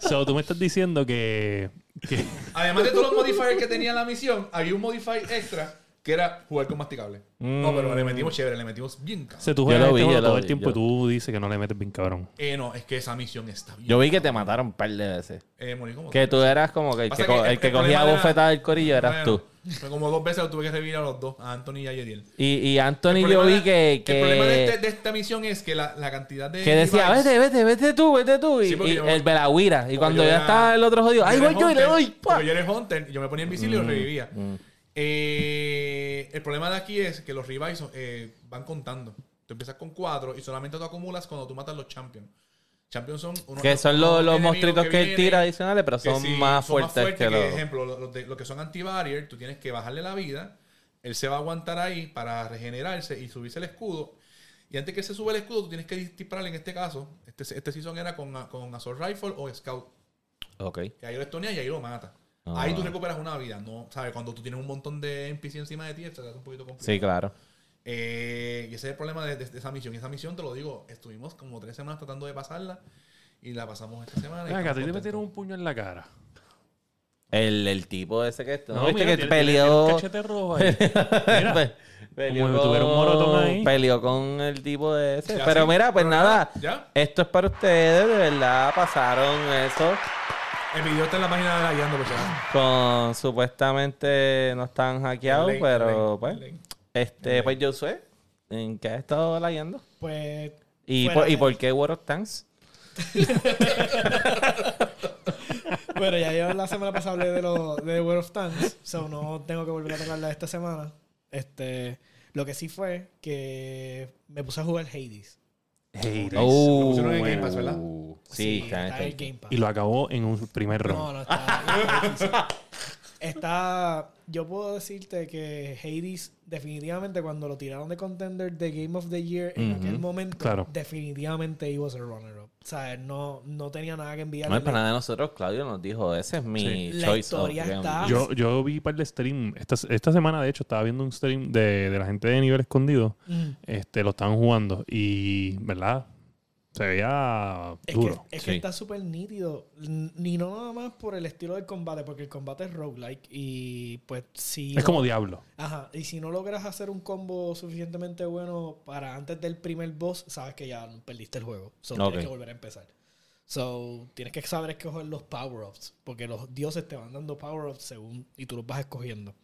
E: So, tú me estás diciendo que. que
C: Además de todos los modifiers que tenía la misión, había un modifier extra que era jugar con masticable. No, pero le metimos chévere, le metimos bien
E: o
C: cabrón.
E: sea, tú
A: Yo
E: juegas
A: lo
E: este
A: vi,
E: juego
A: yo lo
E: todo el tiempo
A: yo-
E: y tú dices que no le metes bien cabrón.
C: Eh, no, es que esa misión está bien.
A: Yo vi que te mataron un par de veces.
C: Eh, morí como
A: Que tú eras como que el que,
C: el-
A: el que
C: el
A: cogía bofetada del corillo eras tú.
C: Fue como dos veces lo tuve que revivir a los dos, a Anthony y a Yediel.
A: Y, y Anthony
C: El
A: yo vi
C: de-
A: que,
C: El problema de,
A: que,
C: este- de esta misión es que la, la cantidad de.
A: que decía,
C: device-
A: vete, vete, vete tú, vete tú. Y,
C: Sí,
A: y
C: yo-
A: el Belagüira. Y cuando ya estaba el otro jodido, ¡ay, voy yo y le doy! pa".
C: Porque yo era Hunter y yo me ponía invisible y
A: Mm,
C: lo revivía. Eh, el problema de aquí es que los revives eh, van contando. Tú empiezas con cuatro y solamente tú acumulas cuando tú matas los champions. Champions son unos
A: Que son
C: unos
A: los, los monstruitos que, él tira adicionales, pero son
C: sí,
A: más fuertes que
C: Por
A: los...
C: ejemplo, los, de- los que son anti-barrier, tú tienes que bajarle la vida. Él se va a aguantar ahí para regenerarse y subirse el escudo. Y antes que se sube el escudo, tú tienes que dispararle en este caso. Este, este season era con, con Assault Rifle o Scout.
A: Ok.
C: Y ahí lo estonia y ahí lo mata.
A: Ah.
C: Ahí tú recuperas una vida, ¿no? ¿Sabes? Cuando tú tienes un montón de NPC encima de ti, hace un poquito complicado.
A: Sí, claro.
C: Eh, y ese es el problema de, de- de esa misión. Y esa misión, te lo digo, estuvimos como tres semanas tratando de pasarla y la pasamos esta semana.
E: Venga, a
C: estamos
E: ti te metieron un puño en la cara.
A: El, el tipo ese que... ¿no,
E: No,
A: viste
E: mira,
A: que
E: tiene- tiene- tiene
A: peleó...
E: un cachete rojo ahí. <laughs> Mira.
A: Pe- peleó
E: Como si tuviera un morotón ahí.
A: Peleó con el tipo de ese.
C: Ya,
A: Pero
C: sí.
A: mira, pues
C: Pero
A: nada.
C: ¿Ya?
A: Esto es para ustedes, de verdad. Pasaron eso.
C: El video está en la página de la guiando, acaso.
A: Con supuestamente no están hackeados,
C: link,
A: pero
C: link,
A: pues.
C: link.
A: Este, pues yo sé. ¿En qué has estado leyendo?
B: Pues.
A: ¿Y, por, ¿Y por qué World of Tanks? <laughs>
B: Bueno, ya yo la semana pasada hablé de, lo, de World of Tanks, so no tengo que volver a tocarla esta semana. Este, lo que sí fue que me puse a jugar Hades.
E: Hades.
A: Oh,
C: Lo pusieron en Game Pass, ¿verdad?
A: Sí, está en
B: está en el Game Pass.
E: Y lo acabó en un primer round.
B: No, no, está. <laughs> está. Yo puedo decirte que Hades, definitivamente, cuando lo tiraron de contender de Game of the Year en aquel momento,
E: claro.
B: definitivamente he was a runner-up. O sea, no, no tenía nada que enviar.
A: No es para nada de nosotros. Claudio nos dijo, ese es mi
E: Sí.
A: Choice.
B: historia está-
E: Yo, yo vi un par de stream. Esta, esta semana, de hecho, estaba viendo un stream de, de la gente de nivel escondido. Este, lo estaban jugando. Y, ¿verdad? Se veía
B: Es
E: duro.
B: que, es que
A: Sí.
B: está súper nítido. Ni no nada más por el estilo del combate, porque el combate es roguelike. Y pues si.
E: Es
B: no-
E: como Diablo.
B: Ajá. Y si no logras hacer un combo suficientemente bueno para antes del primer boss, sabes que ya perdiste el juego. So
A: Ok.
B: tienes que volver a empezar. So tienes que saber escoger los power-ups. Porque los dioses te van dando power-ups según. Y tú los vas escogiendo.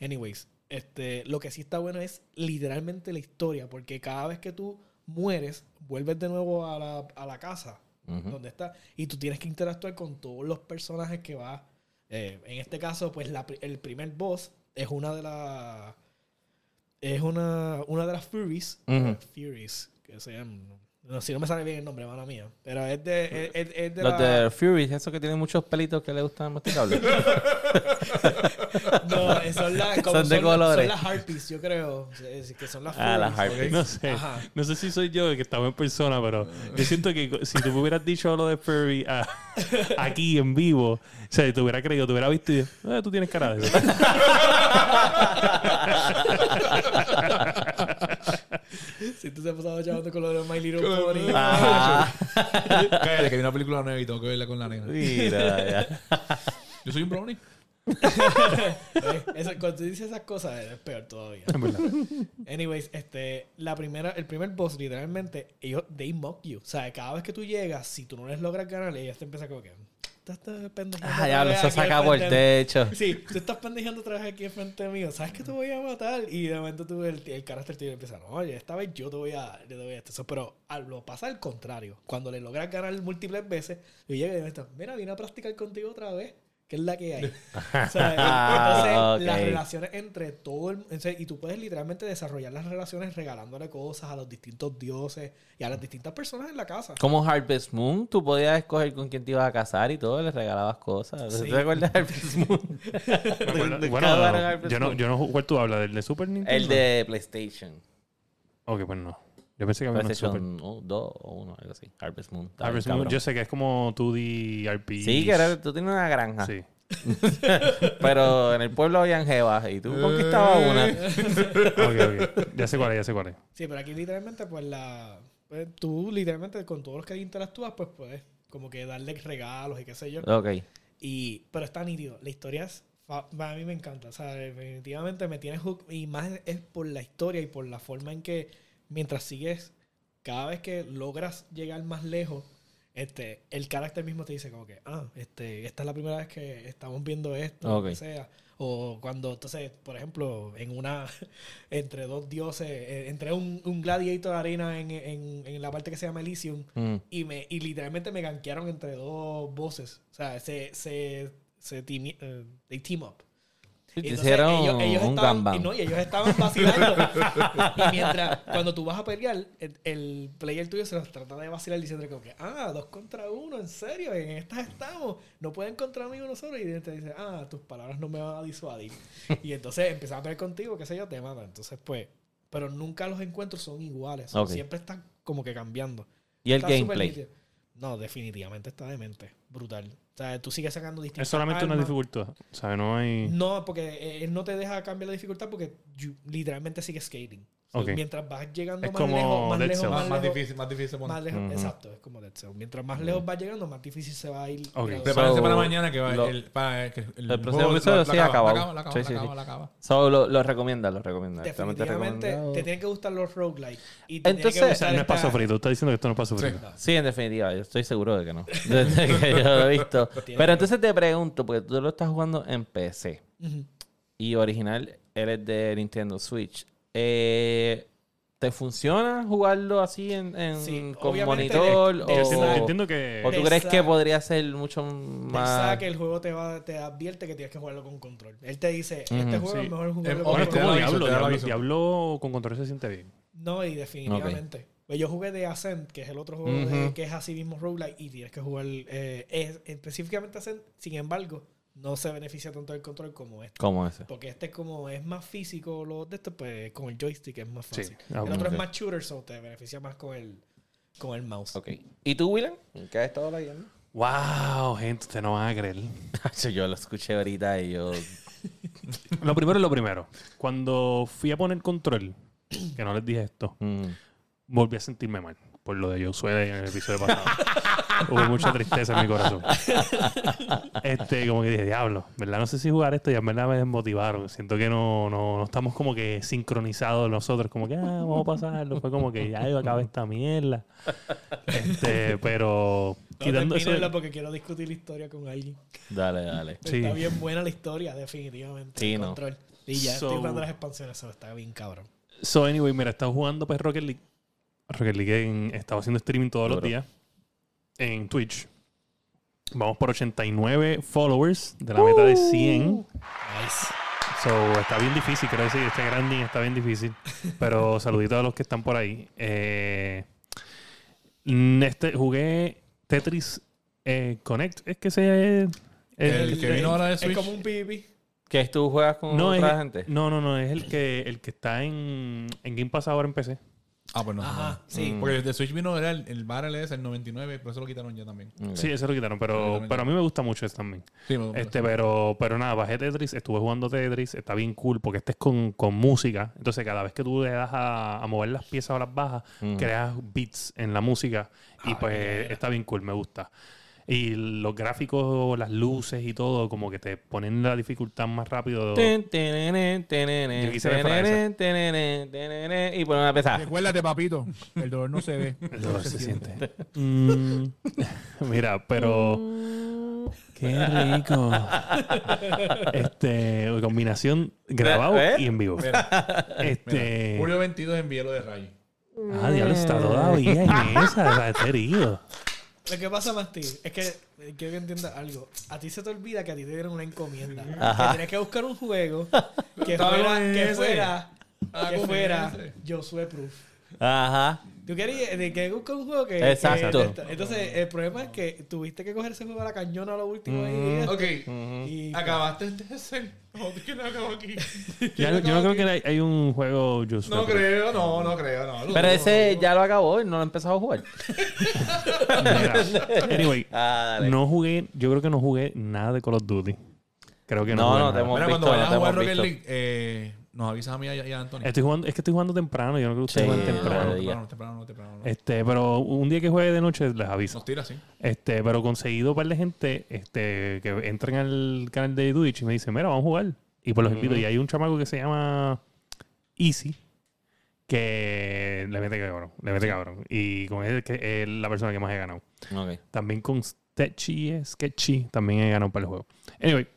B: Anyways. Este, lo que sí está bueno es literalmente la historia, porque cada vez que tú mueres, vuelves de nuevo a la, a la casa donde está. Y tú tienes que interactuar con todos los personajes que va. eh, en este caso, pues la el primer boss es una de las. Es una, una de las Furies. Furies. Que se llaman. No, si no me sale bien el nombre, mala mía. Pero es de. Es, es- es de
A: Los
B: la-
A: de Fury, esos que tienen muchos pelitos que le gustan masticables. <laughs>
B: No, son, las
A: Son de
B: son-
A: colores.
B: Son las Harpies, yo creo. Es- Que son las
A: Ah, las. Harpies.
E: No sé.
B: Ajá.
E: No sé si soy yo el que estaba en persona, pero yo siento que si tú me hubieras dicho lo de Furry ah, <laughs> aquí en vivo, o sea, te hubiera creído, te hubiera visto y eh, tú tienes cara de eso. <laughs> <laughs>
B: Si tú te has pasado chavando con lo de My Little Pony.
A: Ah, <laughs>
C: Cállate, que hay una película nueva y tengo que verla con la nena.
A: mira, ya. <laughs>
C: Yo soy un brownie.
B: Eso- cuando tú dices esas cosas es peor todavía. Anyways, este, la primera, el primer boss, literalmente, ellos, they mock you. O sea, cada vez que tú llegas, si tú no les logras ganar, ellos te empiezan como que. Tú estás pendejando.
A: Ah, ya, eso saca por el
B: enfrente de mí".
A: techo.
B: Sí, tú estás pendejando otra vez aquí enfrente mío. ¿Sabes que te voy a matar? Y de momento tú, el, el carácter tuyo empieza, no, oye, esta vez yo te voy a, yo te voy a esto. Pero al- lo pasa al contrario. Cuando le logras ganar múltiples veces, yo llego y me está, mira, vine a practicar contigo otra vez. Que es la que hay. <laughs> O sea, <laughs> entonces,
A: Ah, ok.
B: las relaciones entre todo el o sea, y tú puedes literalmente desarrollar las relaciones regalándole cosas a los distintos dioses y a las distintas personas en la casa.
A: Como Harvest Moon, tú podías escoger con quién te ibas a casar y todo, le regalabas cosas.
B: Sí.
A: ¿Te acuerdas de Harvest Moon? <laughs> De
E: bueno,
A: Harvest
E: yo no,
A: Moon.
E: yo no, ¿cuál tú hablas? ¿Del de Super Nintendo?
A: El de PlayStation.
E: Ok, pues no. Yo pensé que había uno de Super.
A: PlayStation 2 o 1, algo así. Harvest Moon. Está
E: Harvest
A: bien
E: Moon,
A: cabrón.
E: yo sé que es como 2D RPG.
A: Sí, que era- tú tienes una granja.
E: Sí. <laughs>
A: Pero en el pueblo habían jevas y tú conquistabas una. <laughs>
E: Ok, ok. Ya sé cuál es, ya sé cuál es.
B: Sí, pero aquí literalmente, pues la. pues, tú literalmente con todos los que interactúas, pues puedes como que darle regalos y qué sé yo.
A: Ok.
B: Y, pero está nítido. La historia es. fa- A mí me encanta. O sea, definitivamente me tiene hook. Y más es por la historia y por la forma en que mientras sigues, cada vez que logras llegar más lejos, este, el carácter mismo te dice como que, ah, este, esta es la primera vez que estamos viendo esto, que sea. O cuando, entonces, por ejemplo, en una, <laughs> entre dos dioses, eh, entre un, un gladiator arena en, en, en la parte que se llama Elysium,
A: Mm.
B: y me y literalmente me gankearon entre dos voces. O sea, se, se, se team, eh, they team up. Entonces
A: hicieron
B: ellos, ellos
A: un
B: estaban,
A: gangbang.
B: y no, y ellos estaban vacilando. y mientras, cuando tú vas a pelear, el, el player tuyo se los trata de vacilar diciendo como que, ah, dos contra uno, en serio, en estas estamos, no pueden contra mí nosotros. Y te dice, ah, tus palabras no me van a disuadir. y entonces empiezan a pelear contigo, qué sé yo, te matan. Entonces, pues, pero nunca los encuentros son iguales. Siempre están como que cambiando.
A: Y el
B: Está
A: gameplay.
B: No, definitivamente está demente. Brutal. O sea, tú sigues sacando distintas
E: Es solamente una
B: armas.
E: dificultad. O sea, no hay.
B: No, porque eh, él no te deja cambiar la dificultad porque you- literalmente sigue skating. So,
E: Ok.
B: Mientras vas llegando
E: Es
B: más
E: como
B: lejos, más
E: Dead
B: lejos, más,
C: Más,
B: lejos,
C: difícil, más difícil poner.
B: más lejos-
A: Ujú.
B: Exacto, es como Dead Cells. Mientras más lejos vas llegando, más difícil se va a ir.
E: Ok.
B: graduando.
C: Prepárense
A: So,
C: para mañana que va
A: lo-
C: el, para que el,
A: el próximo episodio sí
C: la acaba, la acaba,
A: Sí,
C: la
A: sí,
C: acaba,
A: sí.
C: la acaba.
A: So, lo, lo recomienda, lo recomienda.
B: Definitivamente
A: recomendado.
B: te tienen que gustar los roguelikes. Y te
A: Entonces,
B: que gustar
E: no es para
B: esta-
E: sufrir. Tú estás diciendo que esto no es para sufrir.
C: Sí.
A: Sí, en definitiva, yo estoy seguro de que no. <laughs> Desde que yo lo he visto. Pero entonces te pregunto, porque tú lo estás jugando en PC y original eres de Nintendo Switch. Eh, ¿Te funciona jugarlo así en, en-
B: Sí,
A: con monitor?
B: de-
A: o,
B: de-
E: entiendo, que...
A: o tú crees que podría ser mucho
B: Pensaba
A: más...
B: que el juego te, va, te advierte que tienes que jugarlo con control. Él te dice, este juego
E: Sí.
B: es mejor jugarlo
C: Eh,
B: con
E: Bueno, es como Diablo. con control se siente bien.
B: No, y definitivamente. Pues yo jugué de Ascent, que es el otro juego de- que es así mismo roguelike, y tienes que jugar eh, es- específicamente Ascent. Sin embargo, no se beneficia tanto del control como este.
A: ¿Cómo ese?
B: Porque este como es más físico lo de esto, pues con el joystick es más
E: Sí.
B: fácil.
E: Ah,
B: el otro
A: ok.
B: es más shooter, so te beneficia más con el, con el mouse.
A: Ok. ¿Y tú, William? ¿En qué has estado leyendo?
E: Wow, gente, ustedes no van a creer. <laughs>
A: yo lo escuché ahorita y yo... <laughs>
E: Lo primero es lo primero. Cuando fui a poner control, <clears throat> que no les dije esto,
A: mm,
E: volví a sentirme mal por lo de Josué en el episodio pasado. <laughs> Hubo mucha tristeza en mi corazón. Este, como que dije, diablo, ¿verdad? No sé si jugar esto y en verdad me desmotivaron. Siento que no, no, no estamos como que sincronizados nosotros, como que, ah, vamos a pasarlo. Fue como que ya iba a acabar esta mierda. Este, pero
B: No
E: quitando eso.
B: porque quiero discutir la historia con alguien.
A: Dale, dale.
E: Sí.
B: Está bien buena la historia, definitivamente.
A: Sí,
B: el
A: no.
B: control. Y ya
E: So-
B: estoy jugando las expansiones, eso está bien cabrón.
E: So, anyway, mira, estaba jugando pues Rocket League. Rocket League en- estaba haciendo streaming todos los días en Twitch. Vamos por 89 followers de la meta de 100.
B: Nice.
E: So, está bien difícil, quiero decir, este grinding está bien difícil. <laughs> Pero saluditos a los que están por ahí. Eh, este, jugué Tetris eh, Connect. Es que se...
C: El que vino ahora de
B: Es
C: Switch.
B: como un PvP.
A: ¿Que tú juegas con
E: no, es,
A: otra gente?
E: no, no, no, es el que, el que está en, en Game Pass ahora en PC.
C: Ah, pues no.
B: Ajá,
C: no.
B: sí.
A: Mm.
C: Porque el de Switch vino, era el, el Barrel es el 99, pero eso lo quitaron ya también.
E: Sí, ese lo quitaron,
C: Lo
E: pero,
C: quitaron
E: pero a mí me gusta mucho ese también.
C: Sí, me- me-
E: Este, pero, pero nada, bajé Tetris, estuve jugando Tetris, está bien cool porque este es con, con música. Entonces, cada vez que tú le das a, a mover las piezas o las bajas,
A: Mm.
E: creas beats en la música y
B: Ah,
E: pues está bien cool, me gusta. Y los gráficos, las luces y todo, como que te ponen la dificultad más rápido.
A: Ten,
E: Yo quise
A: y poner una pesada.
G: Recuérdate, papito, el dolor no se ve. <laughs>
E: El dolor se siente. Mm, <laughs> mira, pero. <laughs> Qué rico. Este, combinación grabado
A: ¿Eh?
E: y en vivo.
C: Mira,
E: Este.
C: mira, Julio 22 envié lo de Ray.
E: Ah, diablo, está todavía en esa. Está herido.
B: Lo que pasa, Masti, es que eh, quiero que entiendas algo. A ti se te olvida que a ti te dieron una encomienda.
A: Ajá.
B: Que tenías que buscar un juego <laughs> que fuera, que fuera,
C: Ah,
B: que fuera. Josué Proof.
A: Ajá.
B: Tú querías de que buscar un juego que.
A: Exacto.
B: que- entonces, el problema es que tuviste que coger ese juego a la cañona a lo último ahí. y esto,
C: Ok,
B: y-
C: acabaste de ser. <laughs> No, ¿quién lo acabó aquí?
E: Ya- yo no creo que hay, hay un juego Josué.
C: No
E: pero-
C: creo, no, no creo, no.
A: Pero ese ya lo acabó y no lo he empezado a jugar.
E: Mira, anyway, <laughs>
A: Ah,
E: no jugué, yo creo que no jugué nada de Call of Duty. Creo que no.
A: No,
E: jugué
A: no,
E: nada.
A: te hemos
C: Mira,
A: visto,
C: cuando vayas a jugar Rocket. League, eh, nos avisas a mí y a, Antonio.
E: Estoy jugando, es que estoy jugando temprano, yo no creo que ustedes
A: Sí,
E: jueguen
A: no,
E: temprano.
C: temprano, temprano, temprano, no.
E: Este, pero un día que juegue de noche les aviso.
C: Nos tira así.
E: Este, pero conseguido un par de gente este, que entran al canal de Twitch y me dicen, mira, vamos a jugar. Y pues los invito. Y hay un chamaco que se llama Easy que le mete cabrón, le mete cabrón. Y con él que es la persona que más he ganado.
A: Ok.
E: También con Sketchy, Sketchy también he ganado para el juego. Anyway,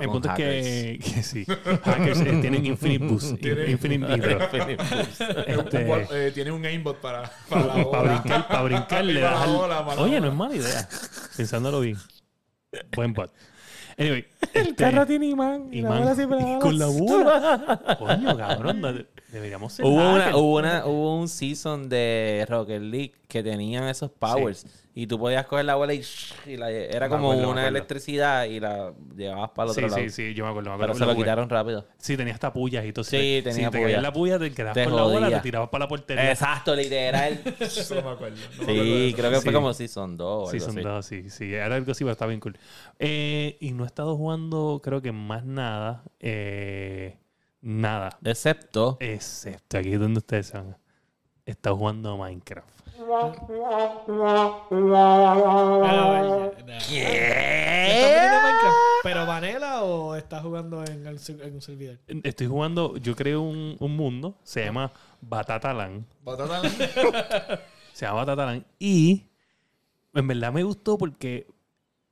E: el punto es que, <laughs> que sí. Hackers eh, tienen Infinite Boost. <laughs>
C: Tienen-
E: Infinite. <laughs> Este,
C: Eh, tiene un aimbot para, para la
E: para
C: bola.
E: brincar, para brincar le
C: Para la bola, para
E: Oye, no es mala idea. Pensándolo bien. Buen bot. Anyway.
A: El
E: este,
A: carro tiene imán. y la
E: imán.
A: bola siempre la
E: Y
A: bola
E: con la bola. Coño, cabrón. Deberíamos ser
A: Hubo, una, hubo, una, hubo un season de Rocket League que tenían esos powers. Y tú podías coger la bola y, y la- era
E: Me
A: como
E: acuerdo,
A: una electricidad y la llevabas para el
E: Sí,
A: otro lado.
E: sí, sí, yo me acuerdo. Me
A: Pero se lo
E: jugué.
A: quitaron rápido.
E: Sí, tenía hasta pullas y todo.
A: Sí,
E: Si
A: tenía
E: te
A: pullas.
E: caías la puya, te quedabas
A: Te
E: con la bola, te tirabas para la portería.
A: Exacto, literal. <laughs>
C: Eso no me acuerdo. no me acuerdo de
A: sí, creo que fue
E: Sí.
A: como Season 2 o
E: Sí,
A: algo
E: son
A: así.
E: dos, sí, sí. Era algo así, pero está bien cool. Eh, y no he estado jugando, creo que más nada. Eh, Nada.
A: Excepto.
E: Excepto aquí donde ustedes saben. Está jugando Minecraft.
B: ¿Estás metiendo en Minecraft? ¿Pero Vanilla o estás jugando en, el en un servidor?
E: Estoy jugando, yo creo un, un mundo, se llama Batatalan.
C: Batata. <laughs>
E: Se llama Batatalan. Y en verdad me gustó porque,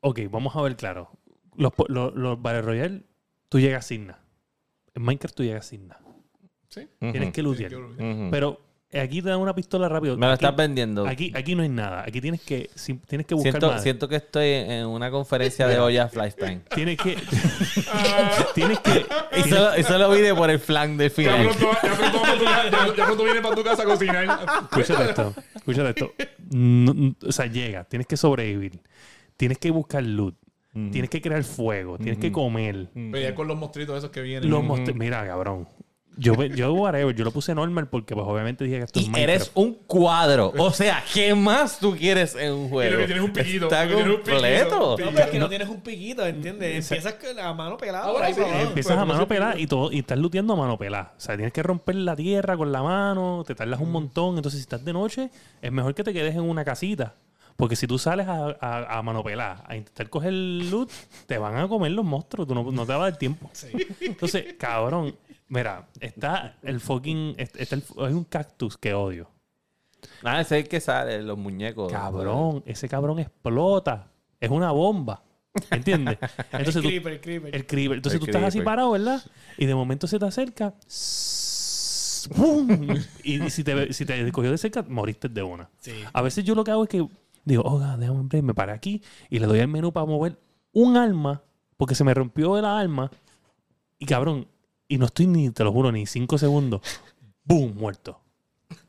E: ok, vamos a ver claro. Los, los, los Battle Royale, tú llegas sin nada. En Minecraft tú llegas sin nada.
C: Sí.
E: Tienes que lootear.
A: Ujú.
E: Pero aquí te dan una pistola rápido.
A: Me
E: Aquí-
A: estás vendiendo.
E: Aquí, aquí no hay nada. Aquí tienes que, si- tienes que buscar
A: Siento,
E: más.
A: siento que estoy en una conferencia de olla Lifetime.
E: Tienes que. <laughs> tienes que.
A: Y solo, y solo vine por el flank del
C: Ya
A: final.
C: pronto, ya pronto ya- ya pronto viene para tu casa a cocinar.
E: Escúchate esto. Escúchate esto. No- no- o sea, llega. Tienes que sobrevivir. Tienes que buscar loot. Tienes que crear fuego. Tienes que comer.
C: Pelear con los monstruitos esos que vienen.
E: Los Mira, cabrón. Yo, yo, whatever, yo lo puse normal porque, pues, obviamente dije que esto es
A: Y
E: Minecraft.
A: eres un cuadro. <laughs> O sea, ¿qué más tú quieres en un juego?
C: lo que tienes es un piquito,
A: Está completo.
B: No, pero es que no tienes un piquito, ¿entiendes? Empiezas la mano pelada.
C: Ah,
B: por ahí.
E: Empiezas
C: Pues,
E: a mano
C: pues,
E: pelada y todo, y estás luteando a mano pelada. O sea, tienes que romper la tierra con la mano, te tardas un montón. Entonces, si estás de noche, es mejor que te quedes en una casita. Porque si tú sales a, a, a intentar coger loot, te van a comer los monstruos. Tú no, no te va a dar tiempo. Entonces, cabrón, mira, está el fucking. Está el- hay un cactus que odio.
A: Ah, ese es el que sale, los muñecos.
E: Cabrón, ese cabrón explota. Es una bomba. ¿Entiendes? <laughs> Entonces
B: el
E: tú,
B: creeper, el creeper.
E: el creeper. Entonces
A: El
E: tú estás así parado, ¿verdad? Y de momento se te acerca. ¡pum! Y, y si te, si te cogió de cerca, moriste de una.
B: Sí.
E: A veces yo lo que hago es que digo, oh, God, déjame break, me paré aquí y le doy al menú para mover un arma, porque se me rompió el arma. Y cabrón, y no estoy ni, te lo juro, ni cinco segundos. ¡Boom! Muerto.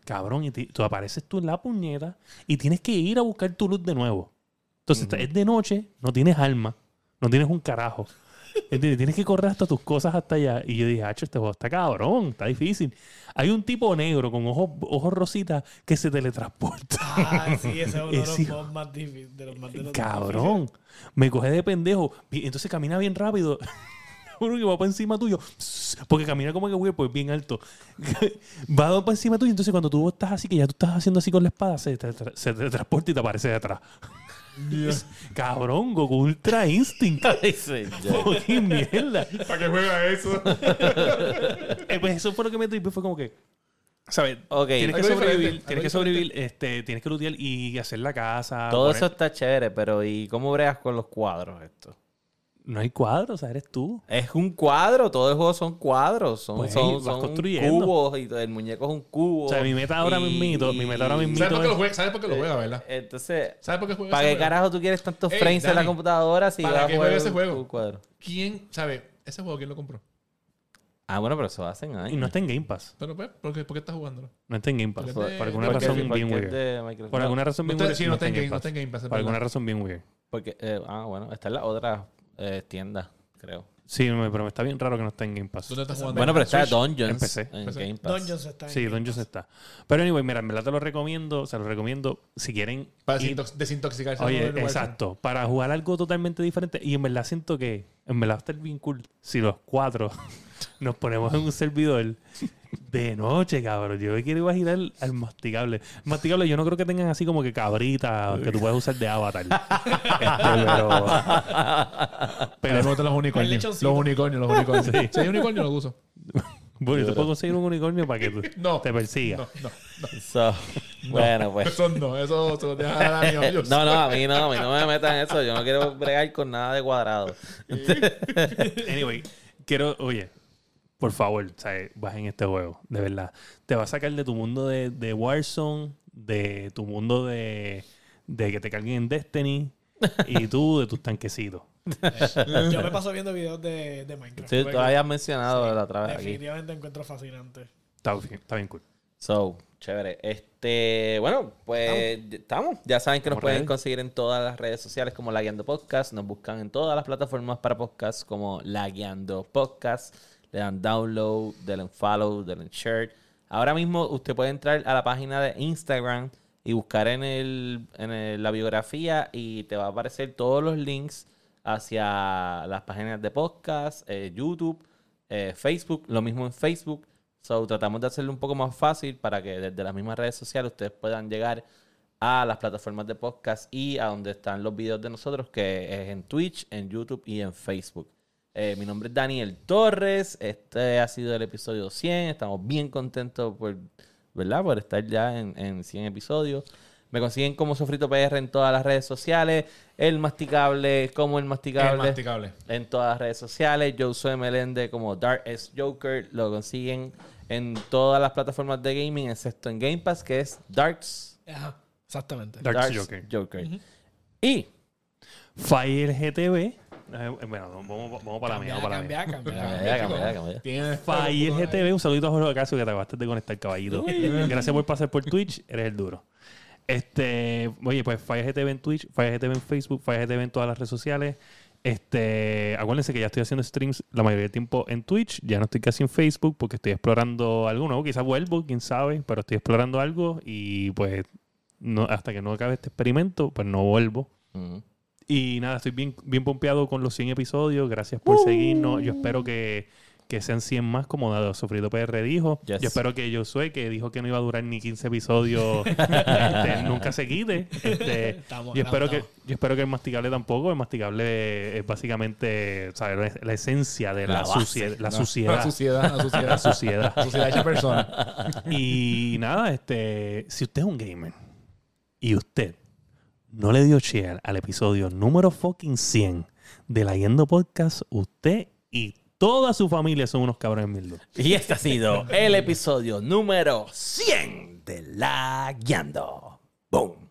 E: Cabrón, y te- tú apareces tú en la puñeta y tienes que ir a buscar tu luz de nuevo. Entonces es de noche, no tienes arma, no tienes un carajo. ¿Entiendes? Tienes que correr hasta tus cosas hasta allá. Y yo dije, hacho, este juego está cabrón, está difícil. Hay un tipo negro con ojos, ojos rositas que se teletransporta.
B: Ah, sí, ese es uno de los más difíciles. De los más de los
E: Cabrón. Me coge de pendejo. Entonces camina bien rápido. <laughs> Juro que va para encima tuyo. Porque camina como que güey, pues bien alto. <laughs> va para encima tuyo. Entonces cuando tú estás así, que ya tú estás haciendo así con la espada, se te, tra- se te transporta y te aparece de atrás. <laughs> Cabrón, Goku Ultra Instinct. <laughs> Mierda.
C: ¿Para qué juega eso? <laughs>
E: Eh, pues eso fue lo que me tripé. Fue como que. ¿Sabes? Tienes que sobrevivir, tienes que sobrevivir, este, tienes que lootear y hacer la casa.
A: Todo
E: poner-
A: eso está chévere, pero ¿y cómo bregas con los cuadros esto?
E: No hay cuadros, o sea, eres tú.
A: Es un cuadro, todo el juego son cuadros, son,
E: Pues,
A: son,
E: vas
A: son
E: construyendo.
A: cubos y todo, el muñeco es un cubo.
E: O sea, mi meta ahora
A: y-
E: mismito, mi meta ahora mismito
C: ¿Sabes por qué lo juega? ¿Sabes por qué lo juega, verdad?
A: Entonces,
C: ¿Sabes por qué juega
A: ¿para qué
C: juego?
A: carajo tú quieres tantos
C: Ey,
A: frames en la computadora si
C: ¿para
A: vas a jugar
C: juega ese
A: un-
C: juego?
A: un cuadro?
C: ¿Quién sabe? Ese juego, ¿quién lo compró?
A: Ah, bueno, pero eso hacen años.
E: Y no está en Game Pass.
C: Pero, pues, ¿por qué, por qué estás jugándolo?
E: No está en Game Pass. Por, alguna razón bien weird. Por
A: No,
E: alguna razón bien weird.
C: sí, no está en Game-
E: Pass. Por alguna razón bien weird.
A: Porque, eh, ah, bueno, está en las otras eh, tiendas, creo.
E: Sí, me- pero está bien raro que no está en Game Pass.
C: ¿Dónde estás jugando?
A: Bueno, pero está
C: Switch.
A: Dungeons
E: Empecé.
A: en. Game Pass.
B: Dungeons está en
E: Sí,
B: Game
E: Dungeons
B: Pass.
E: está. Pero anyway, mira, en verdad te lo recomiendo. Se lo recomiendo si quieren.
C: Para
E: ir-
C: desintox- desintoxicarse.
E: Oye, exacto. Para jugar algo totalmente diferente. Y en verdad siento que en verdad va a estar bien cool si los cuatro nos ponemos en un servidor de noche, cabrón. Yo me quiero imaginar al masticable. Masticable, yo no creo que tengan así como que cabrita que tú puedes usar de avatar. Este, pero,
C: Pero los unicornios. Los unicornios, los unicornios. Si hay unicornio, lo uso.
E: bueno, tú puedes conseguir un unicornio para que tú- <laughs>
C: No.
E: te persiga.
C: No, no, no.
A: So, bueno, pues.
C: Eso no, eso se lo deja a.
A: No, no, a mí no, a mí no me metan en eso. Yo no quiero bregar con nada de cuadrado. <laughs>
E: Anyway, quiero, oye, por favor, ¿sabes? bajen este juego, de verdad. Te va a sacar de tu mundo de, de Warzone, de tu mundo de, de que te carguen en Destiny y tú de tus tanquecitos.
B: Yo me paso viendo videos de, de Minecraft.
A: Sí, tú habías mencionado la otra vez aquí.
B: Definitivamente encuentro fascinante.
E: Está bien, está bien cool.
A: So, chévere. Este, bueno, pues estamos. Ya saben que nos pueden
E: ready.
A: conseguir en todas las redes sociales como La Guiando Podcast. Nos buscan en todas las plataformas para podcast como La Guiando Podcast. Le dan download, denle follow, denle share. Ahora mismo usted puede entrar a la página de Instagram y buscar en, el, en el- la biografía y te va a aparecer todos los links hacia las páginas de podcast, eh, YouTube, eh, Facebook, lo mismo en Facebook. So, tratamos de hacerlo un poco más fácil para que desde las mismas redes sociales ustedes puedan llegar a las plataformas de podcast y a donde están los videos de nosotros, que es en Twitch, en YouTube y en Facebook. Eh, mi nombre es Daniel Torres. Este ha sido el episodio 100. Estamos bien contentos por, ¿verdad? por estar ya en, en 100 episodios. Me consiguen como Sofrito PR en todas las redes sociales. El Masticable, como el Masticable.
C: masticable.
A: En todas las redes sociales. Yo soy Melende como Dark S Joker. Lo consiguen en todas las plataformas de gaming, excepto en Game Pass, que es Darks,
B: Ajá, exactamente.
E: Darks Joker.
A: Y
E: Fire GTV. Eh, bueno, vamos, vamos para la mía. Vamos para la mía. Fire GTV, un saludito a Jorge Ocasio que te acabaste de conectar, caballito. Gracias por pasar por Twitch, eres el duro. Este, oye, pues Fire GTV en Twitch, Fire GTV en Facebook, Fire GTV en todas las redes sociales. Este, acuérdense que ya estoy haciendo streams la mayoría del tiempo en Twitch, ya no estoy casi en Facebook porque estoy explorando algo nuevo, quizás vuelvo, quién sabe, pero estoy explorando algo y pues no, hasta que no acabe este experimento, pues no vuelvo. Y nada, estoy bien, bien pompeado con los 100 episodios. Gracias por seguirnos. Yo espero que, que sean 100 más, como Dado Sofrito PR dijo.
A: Yes.
E: Yo espero que Josué, que dijo que no iba a durar ni 15 episodios, <laughs> este, nunca se quite. Este,
B: Estamos,
E: yo, espero que, yo espero que el masticable tampoco. El masticable es básicamente ¿sabes? La, la esencia de la,
A: La.
E: La
C: No,
E: suciedad.
C: La suciedad, la suciedad.
E: La suciedad.
C: La suciedad hecha persona.
E: Y nada, este, si usted es un gamer y usted no le dio share al episodio número fucking 100 de la Yendo Podcast, usted y toda su familia son unos cabrones mil.
A: Y este ha sido el episodio número 100 de La Guiando. Boom.